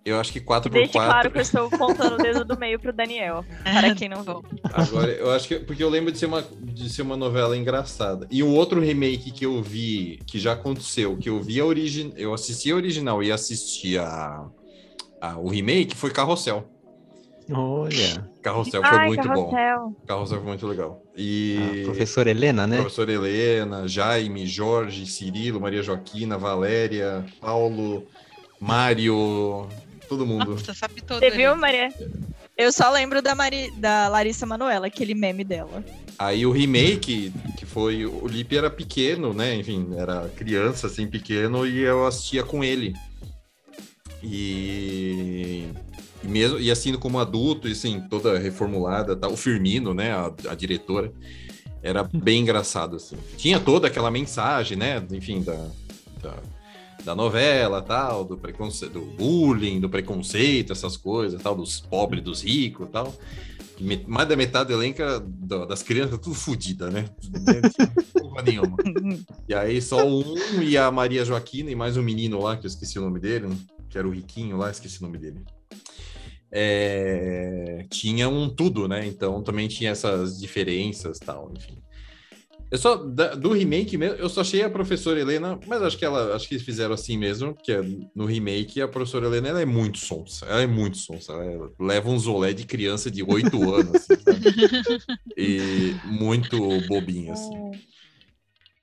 eu acho que 4x4. Deixe claro que eu estou contando o dedo do meio pro Daniel. Para quem não viu. Agora, eu acho que. Porque eu lembro de ser, uma, de ser uma novela engraçada. E um outro remake que eu vi, que já aconteceu, que eu vi a origem. Eu assisti a original e assisti a, a- o remake, foi Carrossel. Olha. Carrossel foi Ai, muito bom. carrossel. Carrossel foi muito legal. A E. professora Helena, né? Professora Helena, Jaime, Jorge, Cirilo, Maria Joaquina, Valéria, Paulo, Mário, todo mundo. Nossa, sabe todo. Você viu, ele. Maria? Eu só lembro da, Mari, da Larissa Manoela, aquele meme dela. Aí o remake, que foi. O Lipe era pequeno, né? Enfim, era criança, assim, pequeno, e eu assistia com ele. E. E, mesmo, e assim, como adulto, e assim, toda reformulada, tá, o Firmino, né? A, a diretora, era bem engraçado, assim. Tinha toda aquela mensagem, né? Enfim, da, da, da novela, tal, do preconceito, do bullying, do preconceito, essas coisas, tal, dos pobres, dos ricos, tal. Mais da metade do elenco das crianças tudo fodida, né? Porra nenhuma. E aí só um e a Maria Joaquina e mais um menino lá, que eu esqueci o nome dele, que era o riquinho lá, esqueci o nome dele. É, tinha um tudo, né? Então também tinha essas diferenças tal, enfim. Eu só, da- do remake mesmo, eu só achei a professora Helena, mas acho que ela, acho que eles fizeram assim mesmo, que é no remake a professora Helena, ela é muito sonsa, ela é muito sonsa, ela leva um zolé de criança de 8 anos, assim? E muito bobinha, assim.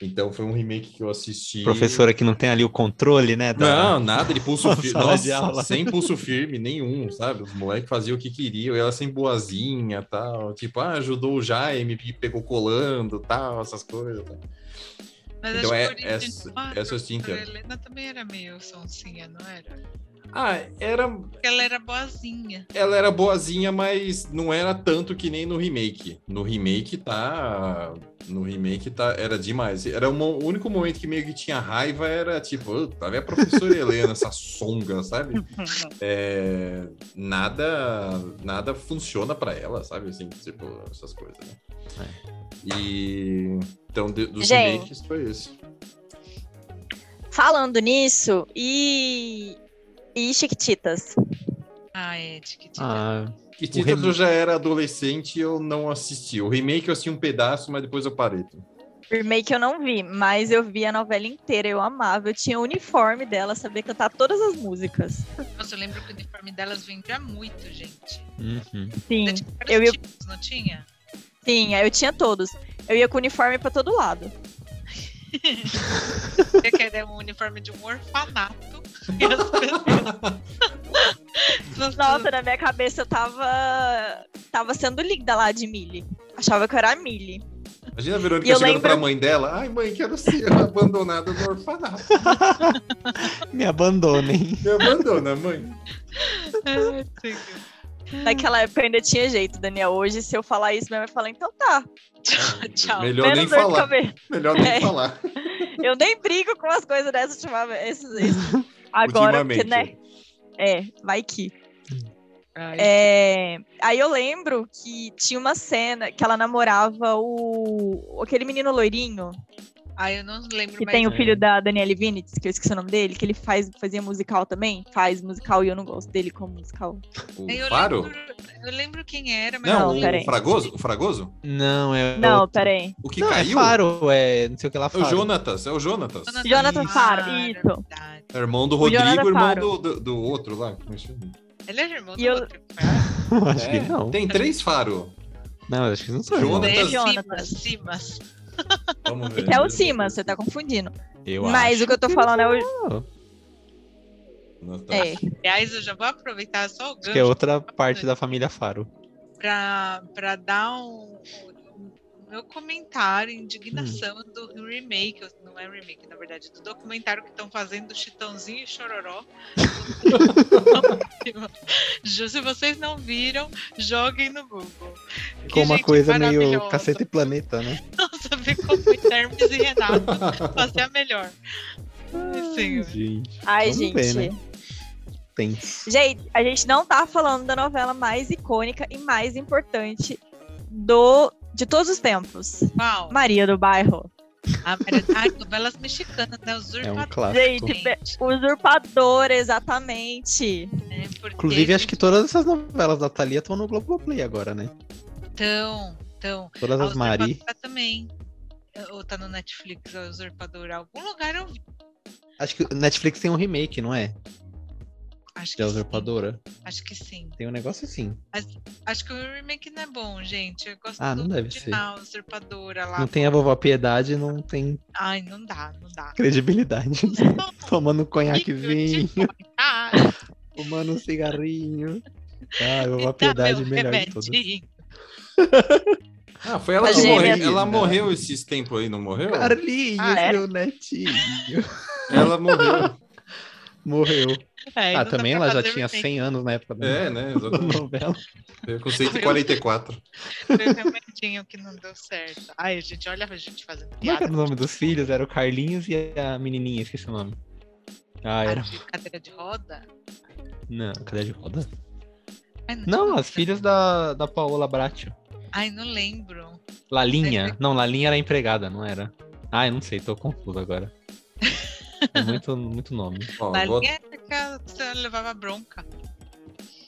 Então foi um remake que eu assisti. Professora que não tem ali o controle, né? da- Não, nada de pulso firme. Nossa, sem pulso firme nenhum, sabe? Os moleques faziam o que queriam, ela sem boazinha tal. Tipo, ah, ajudou o Jaime, e pegou colando tal, essas coisas. tal. Mas Então acho é- que a origem essa- essa eu a sinto. professora Helena também era meio sonsinha, não era? Ah, era. Porque ela era boazinha. Ela era boazinha, mas não era tanto que nem no remake. No remake tá. No remake tá. Era demais. Era uma- o único momento que meio que tinha raiva era tipo, tá vendo a professora Helena, essa songa, sabe? É, nada nada funciona pra ela, sabe? Assim, tipo, essas coisas, né? E então de- dos Gente. remakes foi esse. Falando nisso, e. E Chiquititas? Ah, é, Tiquitita. Ah, Que O título rem- já era adolescente e eu não assisti. O remake eu assisti um pedaço, mas depois eu parei. Remake eu não vi, mas eu vi a novela inteira, eu amava. Eu tinha o uniforme dela, sabia cantar todas as músicas. Nossa, eu lembro que o uniforme delas vendia muito, gente. uhum. Sim, eu ia- tipos, não tinha? sim, eu tinha todos. Eu ia com o uniforme pra todo lado. Eu queria um uniforme de um orfanato. E as pessoas- as Nossa, na minha cabeça eu tava. Tava sendo linda lá de Millie. Achava que eu era a Millie. Imagina a Verônica chegando lembro- pra mãe dela. Ai, mãe, quero ser abandonada no orfanato. Me abandonem. Me abandona, mãe. Ai. Naquela época eu ainda tinha jeito, Daniel. Hoje, se eu falar isso, minha mãe fala, então tá. Tchau. Melhor nem Menos de falar. Melhor nem É. falar. Eu nem brigo com as coisas dessas ultimamente. Esses, esses- Agora, porque, né? É, vai que. Ai, É, aí eu lembro que tinha uma cena que ela namorava o aquele menino loirinho. Ah, eu não lembro Que mais. tem o é. filho da Daniele Vinitz, que eu esqueci o nome dele, que ele faz, fazia musical também. Faz musical e eu não gosto dele como musical. O Eu Faro? lembro, eu lembro quem era, mas Não, Não, o peraí. Fragoso? O Fragoso? Não, é. Não, outro. peraí. O que Não, é caiu? Faro, é. Não sei o que lá É o Faro. Jonatas, é o Jonatas. Jonathan Faro, Faro, isso. verdade. É irmão do Rodrigo, Jonathan irmão Faro. do, do, do outro lá. É? Ele é irmão do E eu- Rodrigo Faro. acho É, que não. Tem três Faro. Não, acho que não sou. É Jonatas. Simas, Simas. Vamos ver. Que é o Simas, você tá confundindo. Eu Mas acho o que eu tô falando é o. É. Aliás, eu já vou aproveitar só o Acho que é gancho outra parte da família Faro. para dar um, meu comentário, indignação Hum. do remake, não é remake, na verdade, do documentário que estão fazendo do Chitãozinho e Chororó. Se vocês não viram, joguem no Google. Que Com uma gente coisa meio maravilhosa. caceta e planeta, né? Nossa, vê como Hermes e Renato fazer a melhor. Sim, Ai, Ai, Vamos gente. ver, né? Tem. Gente, a gente não tá falando da novela mais icônica e mais importante do de todos os tempos. qual? Maria do Bairro. A Maria- Ai, novelas mexicanas, né? É um Usurpador. clássico. Gente, Usurpador, exatamente. Porque Inclusive, acho que todas essas novelas da Thalia estão no Globoplay agora, né? Então, então. Todas A as Mari. Também. Ou tá no Netflix, a Usurpadora. Algum lugar eu vi. Acho que o Netflix tem um remake, não é? Acho que Da sim. Usurpadora. Acho que sim. Tem um negócio assim. Acho que o remake não é bom, gente. Eu gosto Ah, do não deve original, Usurpadora lá. Não tem a vovó Piedade, não tem Ai, não dá, não dá. credibilidade. Tomando um conhaquezinho, Ah, fumando um cigarrinho. Ah, a vovó Piedade meu melhor de todas. remedinho. Ah, foi ela que morreu. Ela morreu esses tempos aí, não morreu? Carlinhos, Ah, é? meu netinho. Ela morreu. Morreu. É, Ah, não dá também ela já tinha remake. 100 anos na época da É, né? Exatamente. novela. Veio com 144. Foi o remedinho que não deu certo. Ai, gente, olha a gente fazendo Como é que piada. era o nome dos filhos? Era o Carlinhos e a menininha, esqueci o nome. Ah, Ah, era. de cadeira de roda? Não, cadê de roda? Ai, Não, nome as filhas da, da Paola Bratio. Ai, não lembro. Lalinha? Não, Lalinha era empregada, não era? Ah, eu não sei, tô confuso agora. Muito, muito nome. Ó, Na vou- linha é que a senhora levava bronca.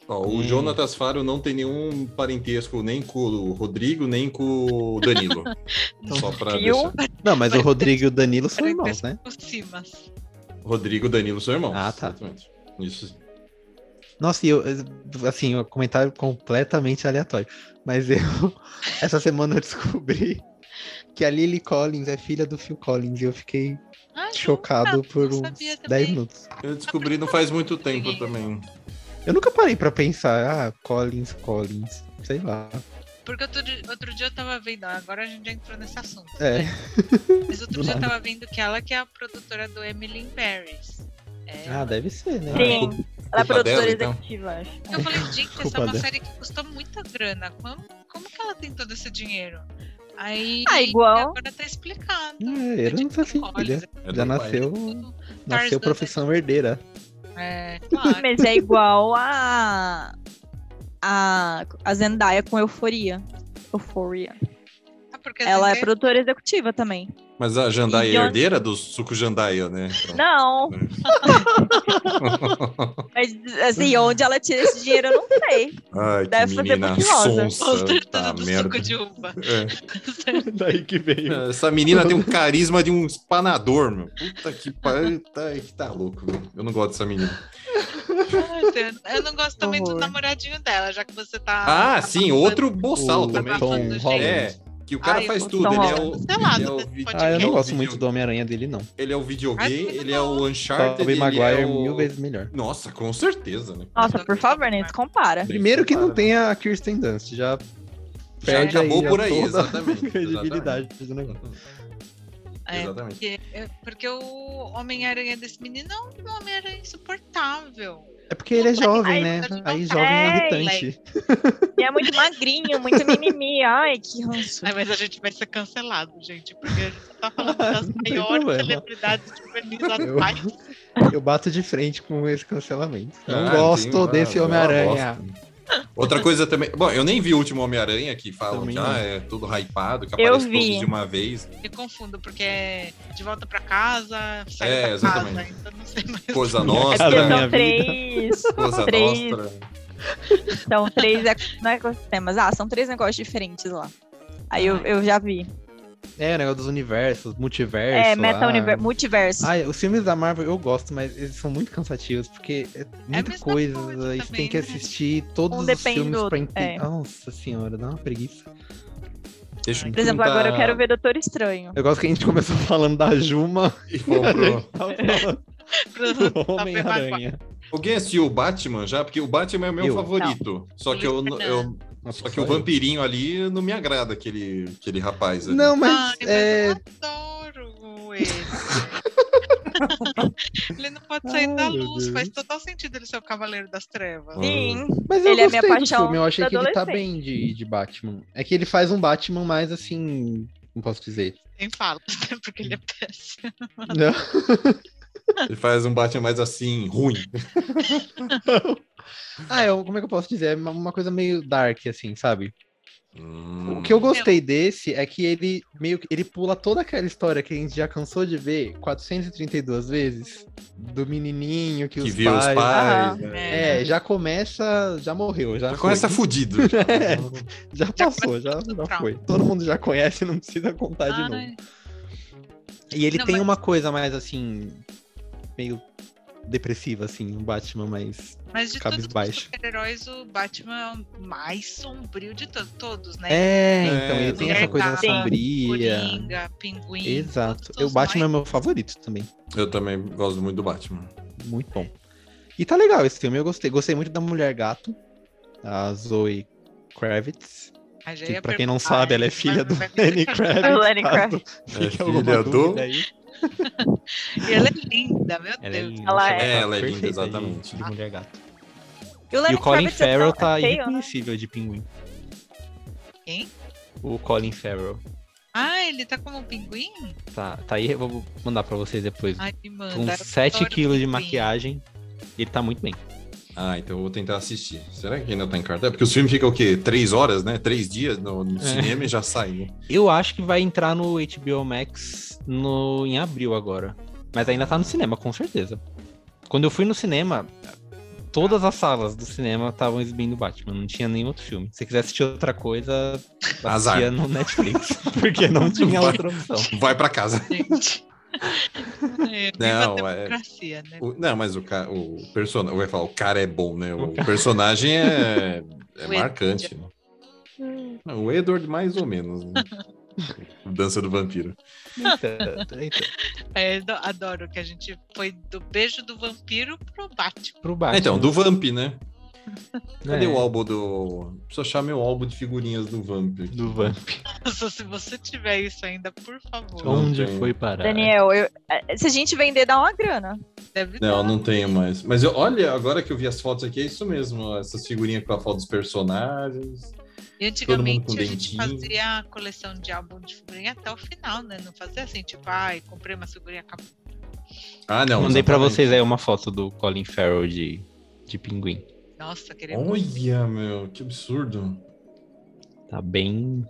ó, o Hum. Jonatas Faro não tem nenhum parentesco nem com o Rodrigo, nem com o Danilo. Só pra deixar. Não, mas o Rodrigo e o Danilo são irmãos, né? Rodrigo e Danilo são irmãos. Ah, tá. Exatamente. Isso. Nossa, e eu, assim, um comentário completamente aleatório. Mas eu, essa semana eu descobri que a Lily Collins é filha do Phil Collins e eu fiquei Ah, chocado por uns sabia 10 também. minutos. Eu descobri não faz muito tempo também. Eu nunca parei pra pensar, ah, Collins, Collins, sei lá. Porque outro, di- outro dia eu tava vendo, agora a gente já entrou nesse assunto. É, Mas outro dia eu tava vendo que ela que é a produtora do Emily in Paris. É, ah, deve ser, né? Sim. Ela é produtora então. executiva, acho. Eu falei, gente, essa é uma dela. série que custou muita grana. Como, como que ela tem todo esse dinheiro? Aí Ah, igual- agora tá explicado. É, herança Tipo, filha. É do Já nasceu, nasceu profissão herdeira. É, claro. Mas é igual a. A, a Zendaya com Euforia. Euforia. Ah, porque Ela é Zendaya- produtora executiva também. Mas a Jandaia E é herdeira do suco Jandaia, né? Então- Não, mas assim, onde ela tira esse dinheiro, eu não sei. Ai, Deve que fazer menina. Com sonsa. certeza Tá, do merda. suco de uva. É. Daí que veio. Essa menina tem um carisma de um espanador, meu. Puta que pariu. Tá, tá louco, viu? Eu não gosto dessa menina. Eu não gosto também do namoradinho dela, já que você tá. Ah, sim, outro boçal também. Tom. Holland. É, que o cara Ai, faz tudo. Ele é o, Sei lá, ele é o, Ah, eu é não gosto video- muito do Homem-Aranha dele, não. Ele é o videogame, ele é o Uncharted. Tobey ele Maguire é o... mil vezes melhor. Nossa, com certeza, né? Nossa, por favor, nem se compara. Primeiro que não Compara. tem a Kirsten Dunst, já Já perde acabou aí por aí, toda exatamente. a credibilidade do negócio. É, Exatamente. porque, é, porque o Homem-Aranha desse menino é um Homem-Aranha insuportável. É porque ele é jovem, né? Aí jovem é É, irritante. E é muito magrinho, muito mimimi. Ai, que ranço. Ai, mas a gente vai ser cancelado, gente, porque a gente tá falando das maiores problema. celebridades juvenis Eu- atuais. Eu bato de frente com esse cancelamento. Não Ah, gosto tem- desse ah, Homem-Aranha. Outra coisa também. Bom, eu nem vi o último Homem-Aranha que falam que ah, é tudo hypado, que Eu aparece vi. todos de uma vez. Me confundo, porque é de volta pra casa, sai É, pra exatamente. casa, então não sei mais. Coisa É nossa, são três. coisa três. nossa. São três ec- não é ecossistemas. Ah, são três negócios diferentes lá. Aí eu, eu já vi. É, o negócio dos universos, multiverso. É, meta ah. universo, multiverso. Ah, os filmes da Marvel eu gosto, mas eles são muito cansativos, porque é muita mesma coisa, coisa aí você tem que né? assistir todos Um os filmes do pra entender. é. Nossa senhora, dá uma preguiça. Deixa eu Por exemplo, agora eu quero ver Doutor Estranho. Eu gosto que a gente começou falando da Juma E falando do Pra- Homem-Aranha. Alguém assistiu o Batman já? Porque o Batman é o meu Eu. favorito. Só que, eu, Luiz eu- só que o vampirinho ali não me agrada, aquele, aquele rapaz. Ali. Não, mas Ai, mas é. eu adoro ele. ele não pode sair Ai, da luz, faz total sentido ele ser o Cavaleiro das Trevas. Sim. Mas eu Ele é minha gostei do paixão filme, eu achei que ele tá bem de, de Batman. É que ele faz um Batman mais assim. Não posso dizer. Nem fala, porque ele é péssimo. Não. Ele faz um Batman mais assim, ruim. Ah, é, como é que eu posso dizer? É uma- coisa meio dark, assim, sabe? Hum. O que eu gostei desse é que ele meio que ele pula toda aquela história que a gente já cansou de ver 432 vezes do menininho que, que os viu os pais. pais. Aham. né? É, já começa, já morreu, já, Já começa fudido. É. já passou, já, já foi. Todo mundo já conhece, não precisa contar de novo. E ele Não, tem mas- uma coisa mais assim meio depressiva assim, um Batman mais Mas de todos os super-heróis, o Batman é o mais sombrio de to- todos, né? É, É, então ele tem essa coisa Gata, sombria. Coringa, Pinguim. Exato. O Batman é mais- meu favorito também. Eu também gosto muito do Batman. Muito bom. E tá legal esse filme, eu gostei. Gostei muito da Mulher Gato, a Zoe Kravitz. Ah, Que, pra quem não sabe, ela é filha do Lenny. Kravitz. Do Lenny caso Kravitz. É filha do-. E ela é linda, meu Ela é Deus. linda. Ela é. tá Ela é linda, perfeita de- exatamente. De, Mulher Gato. E o, E o Colin Kravitz é Farrell tá é feio, né? irreconhecível de pinguim. Quem? O Colin Farrell. Ah, ele tá como um pinguim? Tá, tá aí, eu vou mandar pra vocês depois. Ai, manda. Com eu 7 adoro quilos de maquiagem. Ele tá muito bem. Ah, então eu vou tentar assistir. Será que ainda tá em cartaz? Porque os filmes ficam o quê? Três horas, né? Três dias no, no É. cinema e já sai, né? Eu acho que vai entrar no HBO Max no, em abril agora. Mas ainda tá no cinema, com certeza. Quando eu fui no cinema, todas as salas do cinema estavam exibindo Batman. Não tinha nenhum outro filme. Se você quiser assistir outra coisa, Azar. assistia no Netflix. Porque não tinha Vai. outra opção. Vai pra casa. Gente. É, Não, é- né? O- não, mas o, ca... o personagem. Vai falar, o cara é bom, né? O, O personagem é, é marcante. né? Não, o Edward, mais ou menos. Né? Dança do vampiro. Então, então, É, do- adoro que a gente foi do beijo do vampiro pro Batman. pro Batman. Então, do Vamp, né? Cadê É, o álbum do. Preciso achar meu álbum de figurinhas do Vamp. Do Vamp. Nossa, se você tiver isso ainda, por favor. Onde tem. foi parar? Daniel, eu- eh, se a gente vender, dá uma grana. Deve Não, dar. não tenho mais. Mas eu, olha, agora que eu vi as fotos aqui, é isso mesmo. Essas figurinhas com a foto dos personagens. E antigamente a gente fazia a coleção de álbum de figurinha até o final, né? Não fazia assim, tipo, ai, comprei uma figurinha acabou. Ah, não. Mandei pra exatamente. vocês aí uma foto do Colin Farrell de, de pinguim. Nossa, queremos. Olha, meu, que absurdo. Tá bem,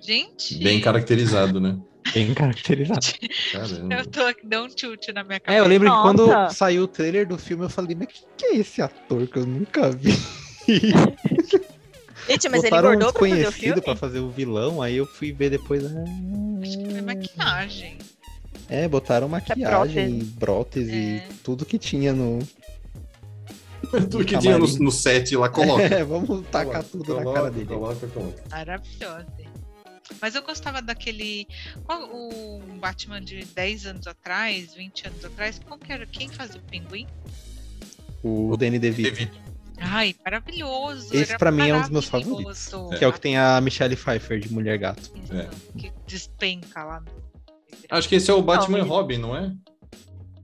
Gente, Bem caracterizado, né? bem caracterizado. Caramba. eu tô aqui, deu um tilt na minha cabeça. É, eu lembro que quando Nossa. saiu o trailer do filme, eu falei, mas que, que é esse ator que eu nunca vi? Gente, mas ele Botaram um engordou pra fazer o desconhecido filme? pra fazer o vilão, aí eu fui ver depois. ah, Acho que foi maquiagem. É, botaram maquiagem, prótese. prótese, É. tudo que tinha no. Tudo que tinha no, no set lá, coloca. É, vamos tacar Coloca, tudo na coloca, cara dele. Coloca, coloca. Maravilhosa. Mas eu gostava daquele. Qual o Batman de 10 anos atrás, 20 anos atrás? Qual que era? Quem fazia o pinguim? O Danny DeVito. Ai, maravilhoso. Esse era pra mim é um dos meus favoritos. que é o que tem a Michelle Pfeiffer de Mulher Gato. É. Que despenca lá. no- Acho que esse é o Batman Não, e Robin, não é?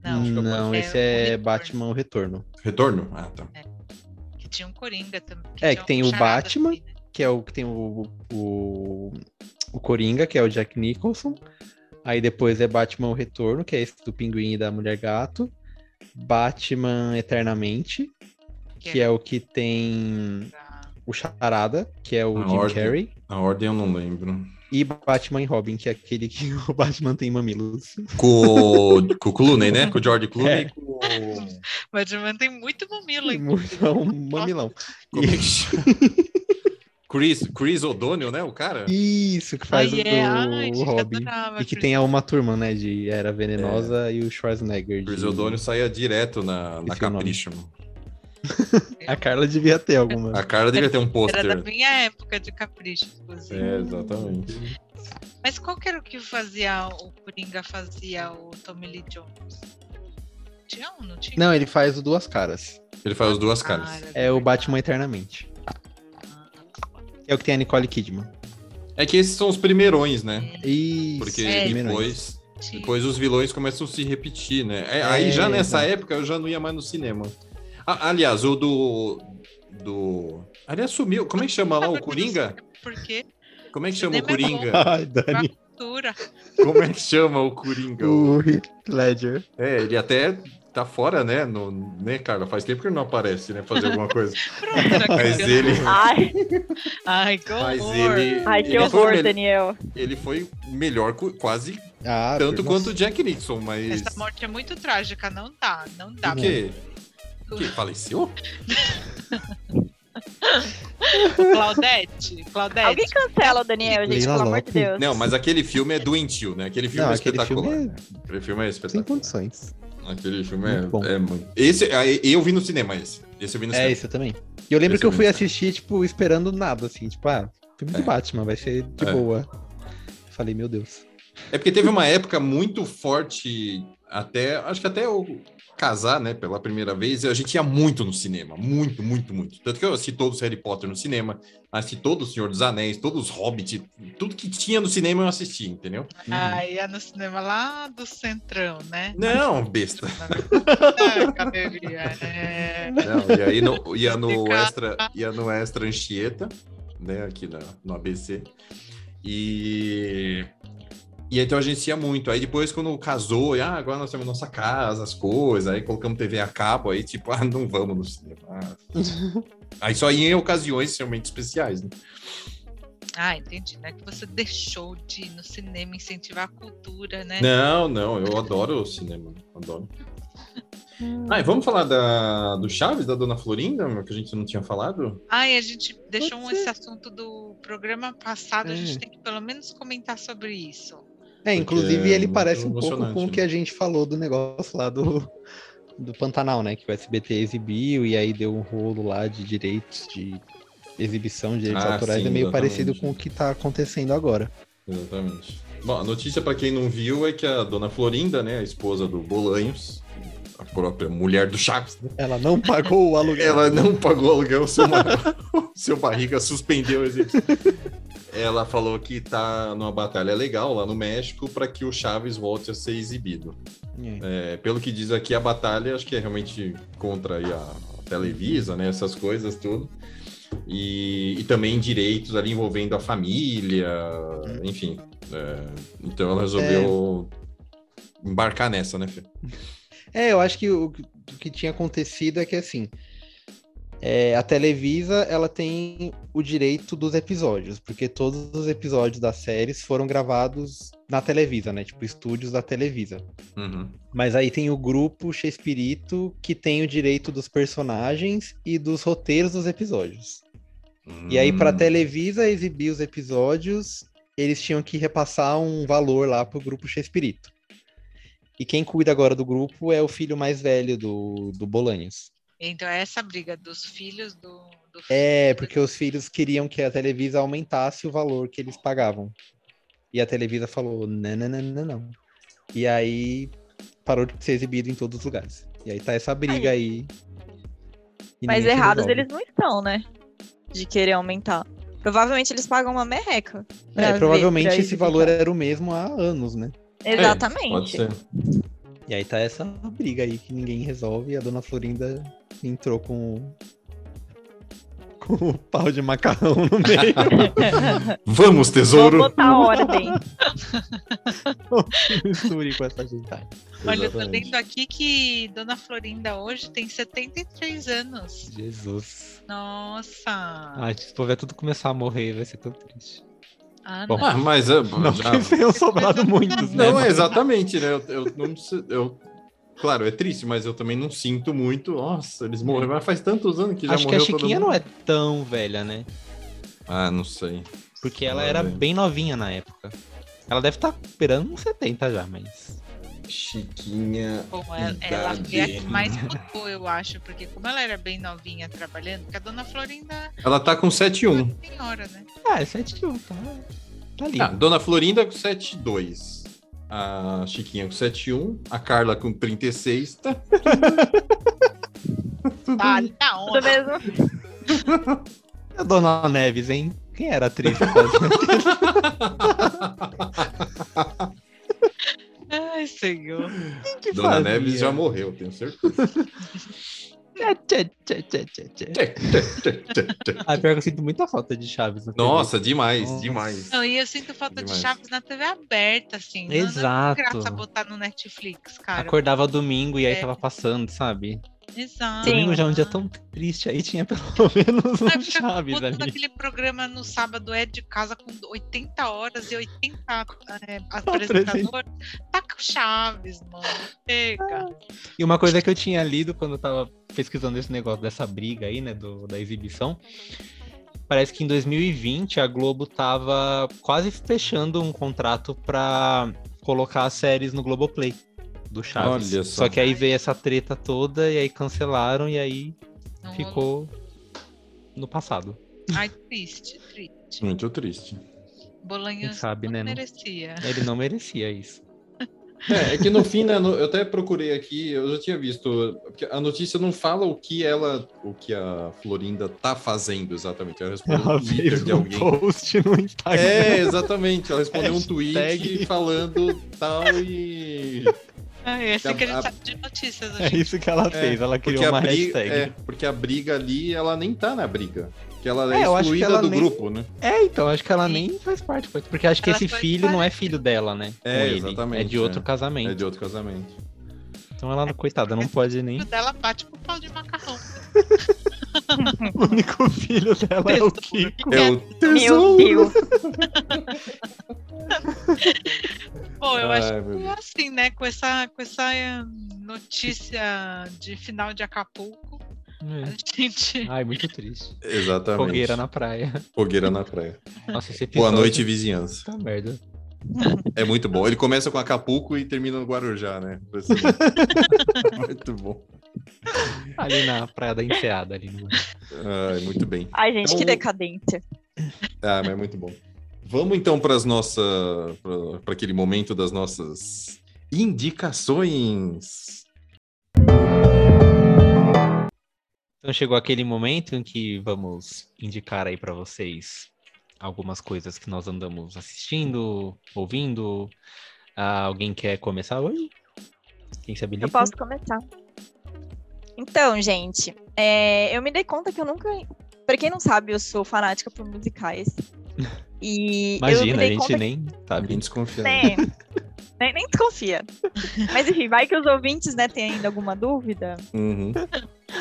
Não, que é Não, esse É é. Batman o Retorno. Retorno? Ah, tá. que tinha um Coringa também. É, tinha que tem um o Batman. também, né? que é o que tem o, o, o Coringa, que é o Jack Nicholson. Aí depois é Batman o Retorno, que é esse do Pinguim e da Mulher Gato. Batman Eternamente, que é o que tem o Charada, que é o A Jim ordem. Carrey, A ordem eu não lembro. E Batman e Robin, que é aquele que o Batman tem mamilos. Com, com o Clooney, né? Com o George Clooney É. e com o... Batman tem muito mamilo, hein? Muito- é um mamilão. É chama? Chris, Chris O'Donnell, né? O cara? Isso, que faz Ai, o, é. Ai, o Robin. adorava E que Chris tem a uma turma, né? De Era Venenosa e o Schwarzenegger. Chris de- O'Donnell saía direto na, na. Capricho. mano. A Carla devia ter alguma. A cara devia ter um Era da pôster. minha época de capricho, inclusive. É, exatamente. Mas qual que era o que fazia o Coringa fazia o Tommy Lee Jones? Tinha um, não tinha? Não, ele faz o Duas Caras. Ele faz as duas Ah, caras. era É o. Batman Eternamente. É o que tem a Nicole Kidman. É que esses são os primeirões, né? Isso. Porque É, depois, Tinha. depois os vilões começam a se repetir, né? É, É, aí já nessa época eu já não ia mais no cinema. Ah, aliás, o do. do. Aliás, sumiu. Como é que chama lá o Coringa? Por quê? Como é que chama o é. Coringa? Ai, Dani. Cultura. Como é que chama o Coringa? O Heath Ledger. É, ele até tá fora, né? No, né, Carla? Faz tempo que ele não aparece, né? Fazer alguma coisa. Pronto, Mas ele, Ai, Ai, que mas horror. ele, ai, que ele horror, Daniel. ele foi melhor, quase Ah, tanto quanto o Jack Nixon, mas. Essa morte é muito trágica, não dá, não dá. O quê? Quê? Faleceu? O Claudete, Claudete. Alguém cancela o Daniel, gente, Leila pelo amor de Lopes. Deus. Não, mas aquele filme é doentio, né? Aquele filme Não, é aquele espetacular. filme né? Aquele filme é Sem espetacular. condições. Aquele filme é, Muito bom. é muito. Esse, aí, eu vi no cinema esse. Esse eu vi no É, cinema. isso também. E eu lembro Esse que eu eu fui assistir, tipo, esperando nada, assim, tipo, ah, filme de É. Batman, vai ser de É. boa. Falei, meu Deus. É porque teve uma época muito forte, até. Acho que até eu casar, né, pela primeira vez, a gente ia muito no cinema. Muito, muito, muito. Tanto que eu assisti todos os Harry Potter no cinema, assisti todo o Senhor dos Anéis, todos os Hobbit, tudo que tinha no cinema eu assisti, entendeu? Ah, ia no cinema lá do Centrão, né? Não, besta. Ah, Caberia, é. Não, e aí no, ia no extra, ia no extra Anchieta, né, aqui na, no ABC. E e então a gente ia muito. Aí depois quando casou, e, ah, agora nós temos nossa casa, as coisas, aí colocamos TV a cabo, aí tipo, ah, não vamos no cinema. Aí só ia em ocasiões realmente especiais, né? Ah, entendi, né? Que você deixou de ir no cinema incentivar a cultura, né? Não, não, eu adoro o cinema, adoro. Ah, e vamos falar da, do Chaves, da Dona Florinda, que a gente não tinha falado? Ah, e a gente deixou esse assunto do programa passado, a É. gente tem que pelo menos comentar sobre isso. É, inclusive é ele muito parece um pouco com o né? que a gente falou do negócio lá do, do Pantanal, né? Que o SBT exibiu e aí deu um rolo lá de direitos de exibição de direitos Ah, autorais. sim, é meio exatamente. parecido com o que tá acontecendo agora. Exatamente. Bom, a notícia para quem não viu é que a dona Florinda, né, a esposa do Bolanhos, a própria mulher do Chaves, né, Ela não pagou o aluguel. ela não pagou o aluguel, seu, ma- seu barriga suspendeu o exercício. Ela falou que tá numa batalha legal lá no México para que o Chaves volte a ser exibido. É. É, pelo que diz aqui, a batalha acho que é realmente contra a, Televisa, né? Essas coisas tudo. E, e também direitos ali envolvendo a família, enfim. É, então ela resolveu embarcar nessa, né, Fê? É, eu acho que o, o que tinha acontecido é que assim. É, a Televisa ela tem o direito dos episódios, porque todos os episódios das séries foram gravados na Televisa, né? Tipo, estúdios da Televisa. Uhum. Mas aí tem o grupo Chespirito que tem o direito dos personagens e dos roteiros dos episódios. E aí, pra Hum. Televisa exibir os episódios, eles tinham que repassar um valor lá pro grupo Chespirito. E quem cuida agora do grupo é o filho mais velho do, do Bolanhos. Então é essa briga dos filhos do, do É, filho porque os filhos queriam que a Televisa aumentasse o valor que eles pagavam. E a Televisa falou: não, não, não, não, não. E aí parou de ser exibido em todos os lugares. E aí tá essa briga aí. E Mas errados eles não estão, né? De querer aumentar. Provavelmente eles pagam uma merreca. É, ver- provavelmente pra esse valor era o mesmo há anos, né? É, pode Exatamente. ser. E aí tá essa briga aí que ninguém resolve e a dona Florinda entrou com com o pau de macarrão no meio. Vamos, Vou tesouro! botar ordem. Misture com essa gente. Olha, eu tô lendo aqui que Dona Florinda hoje tem 73 anos. Jesus. Nossa! Ai, se for ver tudo começar a morrer, vai ser tão triste. Ana. Bom, Ah, mas é, Não já- que tenham sobrado muitos, né? Não, é exatamente, né? Eu, eu não sei- eu- Claro, é triste, mas eu também não sinto muito. Nossa, eles morreram. Mas faz tantos anos que já Acho que a morreu todo Chiquinha não é tão velha, né? Ah, não sei. Porque ela Não, era velho. bem novinha na época. Ela deve estar esperando uns 70 já, mas. Chiquinha. Bom, ela, ela Idade. foi a que mais mudou, eu acho, porque como ela era bem novinha trabalhando, porque a Dona Florinda Ela tá com 7,1. é uma senhora, né? Ah, é 71, tá. Tá ali. Ah, Dona Florinda com 7,2. A Chiquinha com 7,1. A Carla com 36. Tá. Tá ali na Tudo onda. mesmo? A Dona Neves, hein? Quem era a atriz? Ai, senhor. Quem que Dona fazia? Neves já morreu, tenho certeza. Ah, pior que eu sinto muita falta de Chaves na TV. Nossa, demais, Nossa. demais. Não, e eu sinto falta Demais. de Chaves na TV aberta, assim. Não- Exato. Não, é graça botar no Netflix, cara. Acordava domingo e aí É. tava passando, sabe? Exato. Domingo já é um dia tão triste, aí tinha pelo menos um Chaves ali. aquele programa no sábado é de casa com 80 horas e 80 é, apresentadores. Taca o Chaves, mano. Chega. E uma coisa que eu tinha lido quando eu tava pesquisando esse negócio dessa briga aí, né, do, da exibição, parece que em 2020 a Globo tava quase fechando um contrato pra colocar as séries no Globoplay do Chaves. Olha só. só que aí veio essa treta toda e aí cancelaram e aí Não rolou. ficou no passado. Ai, triste, triste. Muito triste. Bolanhos sabe, não né, não- merecia. Ele não merecia isso. É, é que no fim, né, no- eu até procurei aqui, eu já tinha visto, porque a notícia não fala o que ela, o que a Florinda tá fazendo exatamente. Ela respondeu Ela um Twitter fez de um alguém. post no Instagram. É, exatamente. Ela respondeu um tweet falando tal e. É assim que a gente a- sabe de notícias É hoje. isso que ela fez, ela criou uma briga, hashtag. é, porque a briga ali, ela nem tá na briga. Que ela é, É, eu acho que excluída ela do nem- grupo, né? É, então, acho que ela Sim. nem faz parte, porque acho que Ela esse filho parte. não é filho dela, né? É, ele. exatamente, É de é. outro casamento. É de outro casamento. Então ela, coitada, não pode nem. O dela bate com pau de macarrão. O único filho dela é o. Kiko. É o Meu tesouro. Deus. Bom, eu Ai, acho meu que é assim, né? Com essa, com essa eh, notícia de final de Acapulco, a É. gente. Ai, muito triste. Exatamente. Fogueira na praia. Fogueira na praia. Nossa, esse episódio. Boa noite, vizinhança. Tá merda. É muito bom. Ele começa com Acapulco e termina no Guarujá, né? Assim, muito bom. Ali na praia da enseada ali. No... Ai, muito bem. Ai, gente, que Então- decadência. Ah, mas é muito bom. Vamos então para as nossas. para aquele momento das nossas indicações. Então chegou aquele momento em que vamos indicar aí pra vocês algumas coisas que nós andamos assistindo, ouvindo. Ah, alguém quer começar hoje? Quem se habilita? Eu posso começar. Então, gente, é, eu me dei conta que eu nunca. Pra quem não sabe, eu sou fanática por musicais. E Imagina, a gente nem Bem sabe. desconfiado. Nem, nem, nem desconfia. Mas enfim, vai que os ouvintes, né, têm ainda alguma dúvida. Uhum.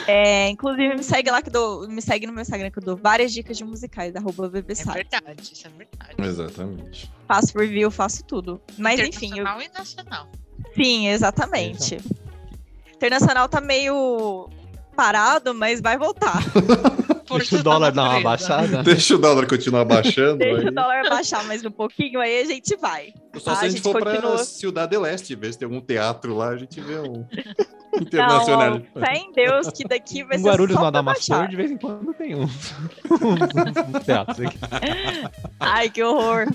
É, inclusive, me segue lá que dou. Me segue no meu Instagram que eu dou várias dicas de musicais, arroba É VBSite. verdade, isso é verdade. Exatamente. Faço review, faço tudo. Mas enfim, eu, Internacional e nacional. sim, exatamente. Internacional tá meio parado, mas vai voltar. Deixa Força o dólar da dar uma baixada. Deixa o dólar continuar baixando. Deixa aí. o dólar baixar mais um pouquinho, aí a gente vai. Só se Ah, a a gente gente for para continua. Ciudad del Este, ver se tem algum teatro lá, a gente vê um Não, internacional. ó, fé em Deus que daqui vai Em ser Guarulhos, só no pra Adamastor, baixar. de vez em quando tem uns, uns teatros aqui. Ai, que horror.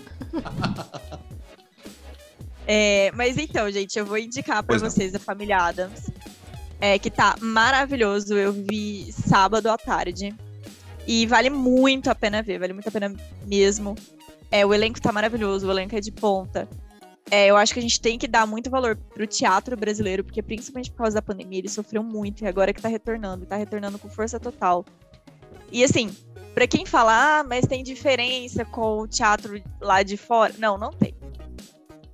É, mas então, gente, eu vou indicar pra Pois não. vocês a Família Adams, é, que tá maravilhoso. Eu vi sábado à tarde. E vale muito a pena ver, vale muito a pena mesmo. É, o elenco tá maravilhoso, o elenco é de ponta. É, eu acho que a gente tem que dar muito valor pro teatro brasileiro, porque principalmente por causa da pandemia, ele sofreu muito, e agora que tá retornando, tá retornando com força total. E assim, Pra quem fala, ah, mas tem diferença com o teatro lá de fora. Não, não tem.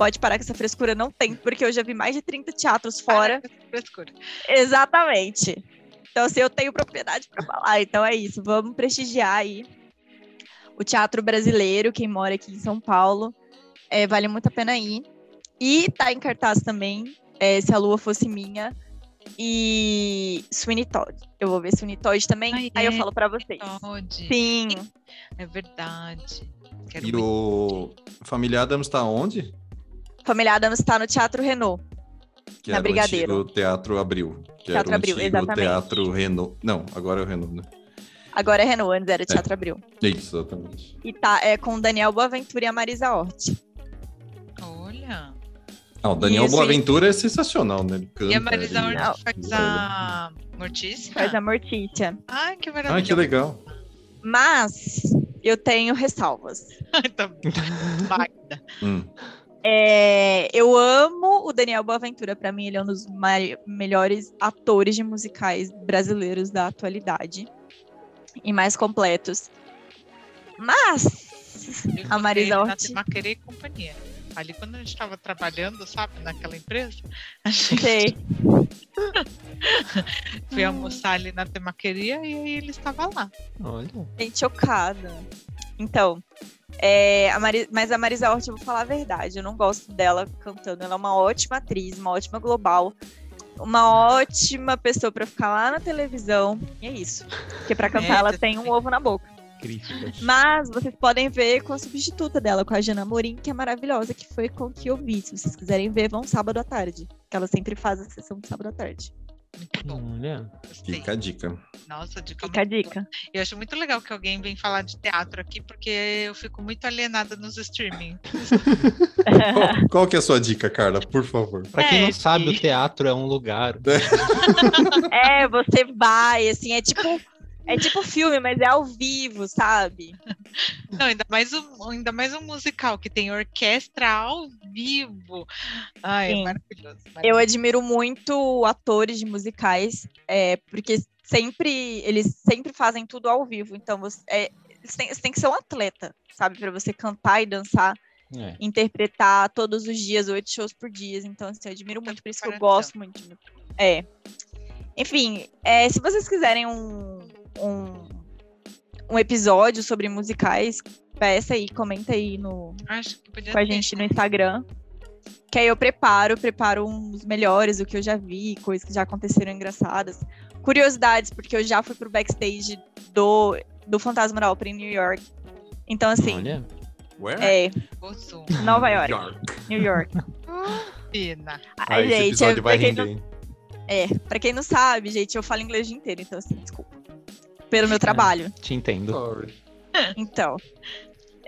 Pode parar com essa frescura, não tem, porque eu já vi mais de 30 teatros fora. Frescura. Exatamente. Então, assim, eu tenho propriedade para falar. Então é isso, vamos prestigiar aí o teatro brasileiro, quem mora aqui em São Paulo. É, vale muito a pena ir. E tá em cartaz também, é, Se a Lua Fosse Minha, e Sweeney Todd. Eu vou ver Sweeney Todd também, Ai, aí eu é, falo para vocês. Todd. Sim, É verdade. Quero E muito. o Família Adams tá onde? Família Adams está no Teatro Renault. Que Na era Brigadeiro. o antigo Teatro Abril. Que Teatro era o Abril, antigo exatamente. Teatro Renault. Não, agora é o Renault, né? Agora é Renault, antes era Teatro Abril. Isso, exatamente. E tá é com Daniel Boaventura e a Marisa Hort. Olha. Ah, o Daniel Isso, Boaventura é sensacional, né? Ele canta, E a Marisa ele- Não. Hort faz a Mortícia? Faz a Mortícia. Ai, que Ah, maravilha. que legal. Mas eu tenho ressalvas. tá Magda. Hum. É, eu amo o Daniel Boaventura. Pra mim, ele é um dos melhores atores de musicais brasileiros da atualidade e mais completos. Mas Eu a Marisa Hort, Na e companhia. Ali quando a gente estava trabalhando, sabe, naquela empresa, a gente sei, foi almoçar ali na temaqueria e aí ele estava lá. Olha. gente chocada. Então, é, a mas a Marisa Hort, eu vou falar a verdade, eu não gosto dela cantando. Ela é uma ótima atriz, uma ótima global, uma ótima pessoa pra ficar lá na televisão. E é isso. Porque pra cantar É, ela tem um ovo na boca. Críticas. Mas vocês podem ver com a substituta dela, com a Jana Morim, que é maravilhosa, que foi com que eu vi. Se vocês quiserem ver, vão sábado à tarde. Que ela sempre faz a sessão de sábado à tarde. Muito bom. Olha. Fica a dica. Nossa, dica Fica a dica. Eu acho muito legal que alguém vem falar de teatro aqui, porque eu fico muito alienada nos streaming. Qual, qual que é a sua dica, Carla? Por favor. Pra quem É, não sabe, que- o teatro é um lugar. É, você vai, assim, é tipo. É tipo filme, mas é ao vivo, sabe? Não, ainda mais um, ainda mais um musical que tem orquestra ao vivo. Ai, é Sim. maravilhoso. Eu maravilhoso. admiro muito atores de musicais, é, porque sempre eles sempre fazem tudo ao vivo. Então você, é, você, tem, você tem que ser um atleta, sabe? Pra você cantar e dançar, É. interpretar todos os dias, oito shows por dia. Então, assim, eu admiro muito, por isso que eu gosto muito. É. Enfim, é, se vocês quiserem um, um, um episódio sobre musicais, peça aí, comenta aí no, Acho que podia com a ter. gente no Instagram. Que aí eu preparo, preparo uns melhores, o que eu já vi, coisas que já aconteceram engraçadas. Curiosidades, porque eu já fui pro backstage do, do Fantasma da Ópera em New York. Então, assim, Olha. Where? é. Nova York, York. New York. Pena. Ah, Ai, esse gente, episódio é, vai pra, quem render, não, hein? é, pra quem não sabe, gente, eu falo inglês o dia inteiro, então, assim, desculpa. Pelo meu trabalho. Te entendo. Sorry. Então,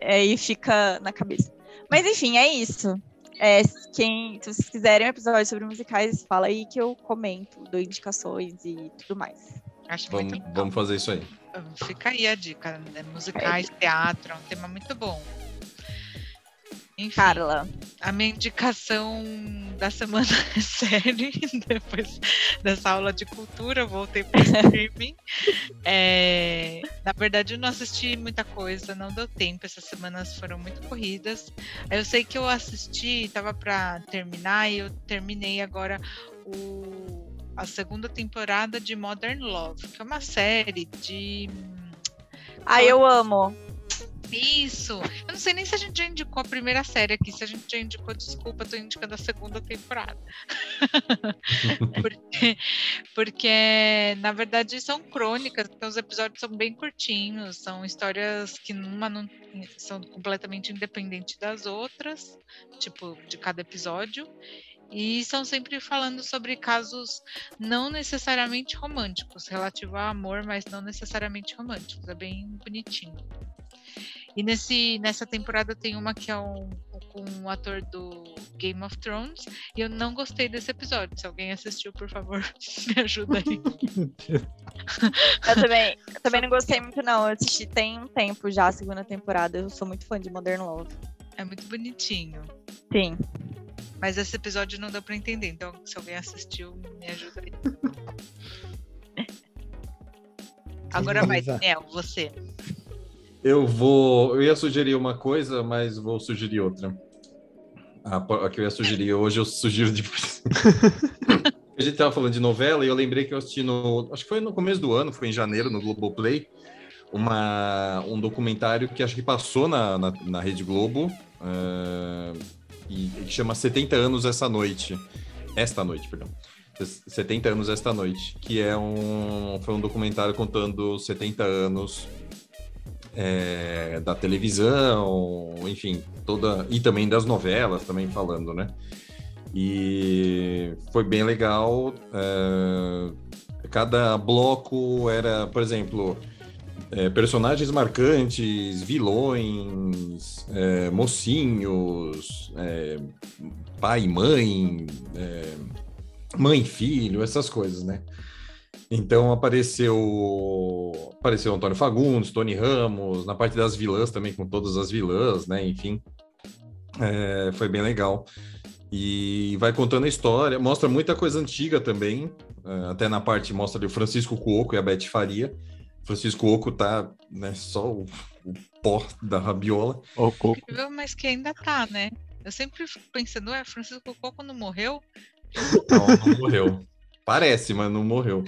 aí fica na cabeça. Mas enfim, é isso. É, quem, se vocês quiserem um episódio sobre musicais, fala aí que eu comento, dou indicações e tudo mais. Acho Vamos, muito legal. vamos fazer isso aí. Fica aí a dica. Né? Musicais, teatro, é um tema muito bom. Enfim, Carla, a minha indicação da semana é série. Depois dessa aula de cultura, voltei para streaming. É, na verdade, eu não assisti muita coisa, não deu tempo. Essas semanas foram muito corridas. Eu sei que eu assisti, estava para terminar, e eu terminei agora o, a segunda temporada de Modern Love, que é uma série de. ah, eu amo. Isso! Eu não sei nem se a gente já indicou a primeira série aqui. Se a gente já indicou, desculpa, tô indicando a segunda temporada. porque, porque, na verdade, são crônicas, então os episódios são bem curtinhos, são histórias que uma não são completamente independentes das outras, tipo, de cada episódio. E são sempre falando sobre casos não necessariamente românticos, relativo a amor, mas não necessariamente românticos. É bem bonitinho. E nesse, nessa temporada tem uma que é um, com um ator do Game of Thrones. E eu não gostei desse episódio. Se alguém assistiu, por favor, me ajuda aí. Eu também, eu também não gostei muito, não. Eu assisti tem um tempo já a segunda temporada. Eu sou muito fã de Modern Love. É muito bonitinho. Sim. Mas esse episódio não deu pra entender. Então, se alguém assistiu, me ajuda aí. Agora vai. Daniel, você. Eu vou. Eu ia sugerir uma coisa, mas vou sugerir outra. A, a que eu ia sugerir hoje, eu sugiro depois. a gente estava falando de novela e eu lembrei que eu assisti no. Acho que foi no começo do ano, foi em janeiro, no Globoplay, uma, um documentário que acho que passou na, na, na Rede Globo. Uh, e, que chama 70 anos essa noite. Esta noite, perdão. 70 anos esta noite, que é um foi um documentário contando 70 anos é, da televisão, enfim, toda e também das novelas também falando, né? E foi bem legal. É, cada bloco era, por exemplo, é, personagens marcantes, vilões, é, mocinhos, é, pai, mãe, é, mãe, filho, essas coisas, né? Então apareceu apareceu Antônio Fagundes, Tony Ramos, na parte das vilãs também, com todas as vilãs, né? Enfim, é, foi bem legal. E vai contando a história, mostra muita coisa antiga também, é, até na parte mostra o Francisco Cuoco e a Beth Faria. Francisco Oco tá, né, só o, o pó da rabiola. O coco. Mas que ainda tá, né? Eu sempre fico pensando, é, Francisco Coco não morreu? Não, não morreu. Parece, mas não morreu.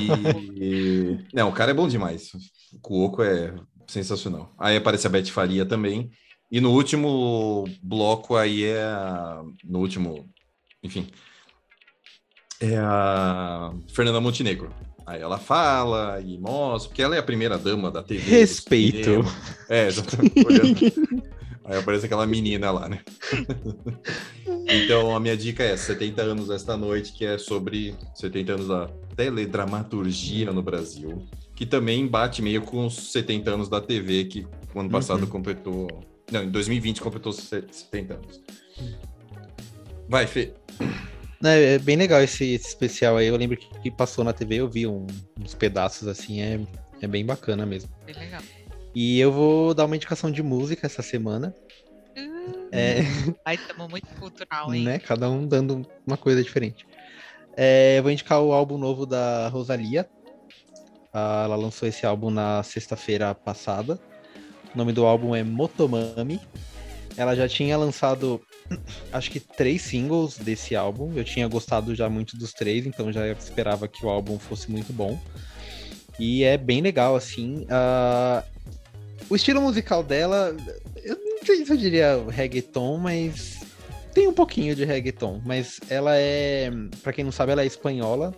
E... Não, o cara é bom demais. O Cuoco é sensacional. Aí aparece a Beth Faria também. E no último bloco aí é a... No último... Enfim. É a Fernanda Montenegro. Aí ela fala e mostra, porque ela é a primeira dama da TV. Respeito. É, exatamente. Aí aparece aquela menina lá, né? então a minha dica é 70 anos esta noite, que é sobre 70 anos da teledramaturgia no Brasil, que também bate meio com os 70 anos da TV, que o ano passado uhum. completou. Não, em 2020 completou 70 anos. Vai, Fê. É, é bem legal esse, esse, especial aí. Eu lembro que, que passou na TV, eu vi um, uns pedaços assim, é, é bem bacana mesmo. Bem legal. E eu vou dar uma indicação de música essa semana. É... Ai, estamos muito cultural, hein? Né? Cada um dando uma coisa diferente. É, eu vou indicar o álbum novo da Rosalia. Ah, ela lançou esse álbum na sexta-feira passada. O nome do álbum é Motomami. Ela já tinha lançado, acho que três singles desse álbum. Eu tinha gostado já muito dos três, então já esperava que o álbum fosse muito bom. E é bem legal, assim. Uh, o estilo musical dela, eu sei se eu diria reggaeton, mas tem um pouquinho de reggaeton. Mas ela é, para quem não sabe, ela é espanhola.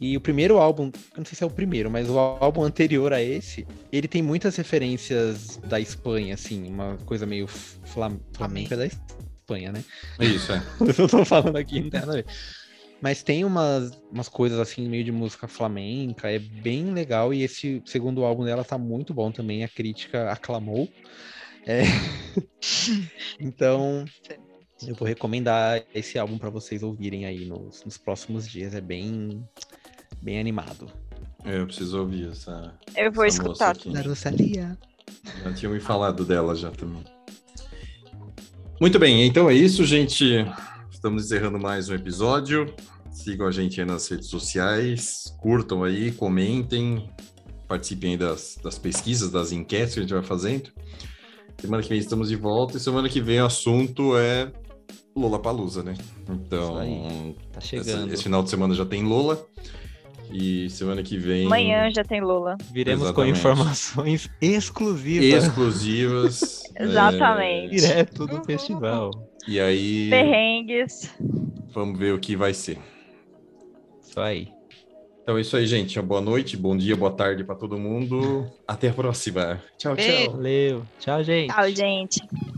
E o primeiro álbum, não sei se é o primeiro, mas o álbum anterior a esse, ele tem muitas referências da Espanha, assim, uma coisa meio flam flamenca da Espanha, né? Isso, é. eu tô falando aqui, não tem nada a ver. Mas tem umas, umas coisas assim, meio de música flamenca, é bem legal. E esse segundo álbum dela tá muito bom também, a crítica aclamou. É... então, eu vou recomendar esse álbum para vocês ouvirem aí nos, nos, próximos dias. É bem, bem animado. É, eu preciso ouvir essa. Eu vou essa escutar. Da Rosalia. Já tinha me falado dela já também. Muito bem, então é isso, gente. Estamos encerrando mais um episódio. Sigam a gente aí nas redes sociais, curtam aí, comentem, participem aí das, das pesquisas, das enquetes que a gente vai fazendo. Semana que vem estamos de volta e semana que vem o assunto é Lola Palusa, né? Então, tá chegando. Esse, esse, final de semana já tem Lola. E semana que vem. Amanhã já tem Lola. Viremos Exatamente. com informações exclusivas. Exclusivas. Exatamente. É... Direto do festival. E aí. Perrengues. Vamos ver o que vai ser. Isso aí. Então é isso aí, gente. Boa noite, bom dia, boa tarde para todo mundo. Até a próxima. Tchau, tchau. Valeu. Tchau, gente. Tchau, gente.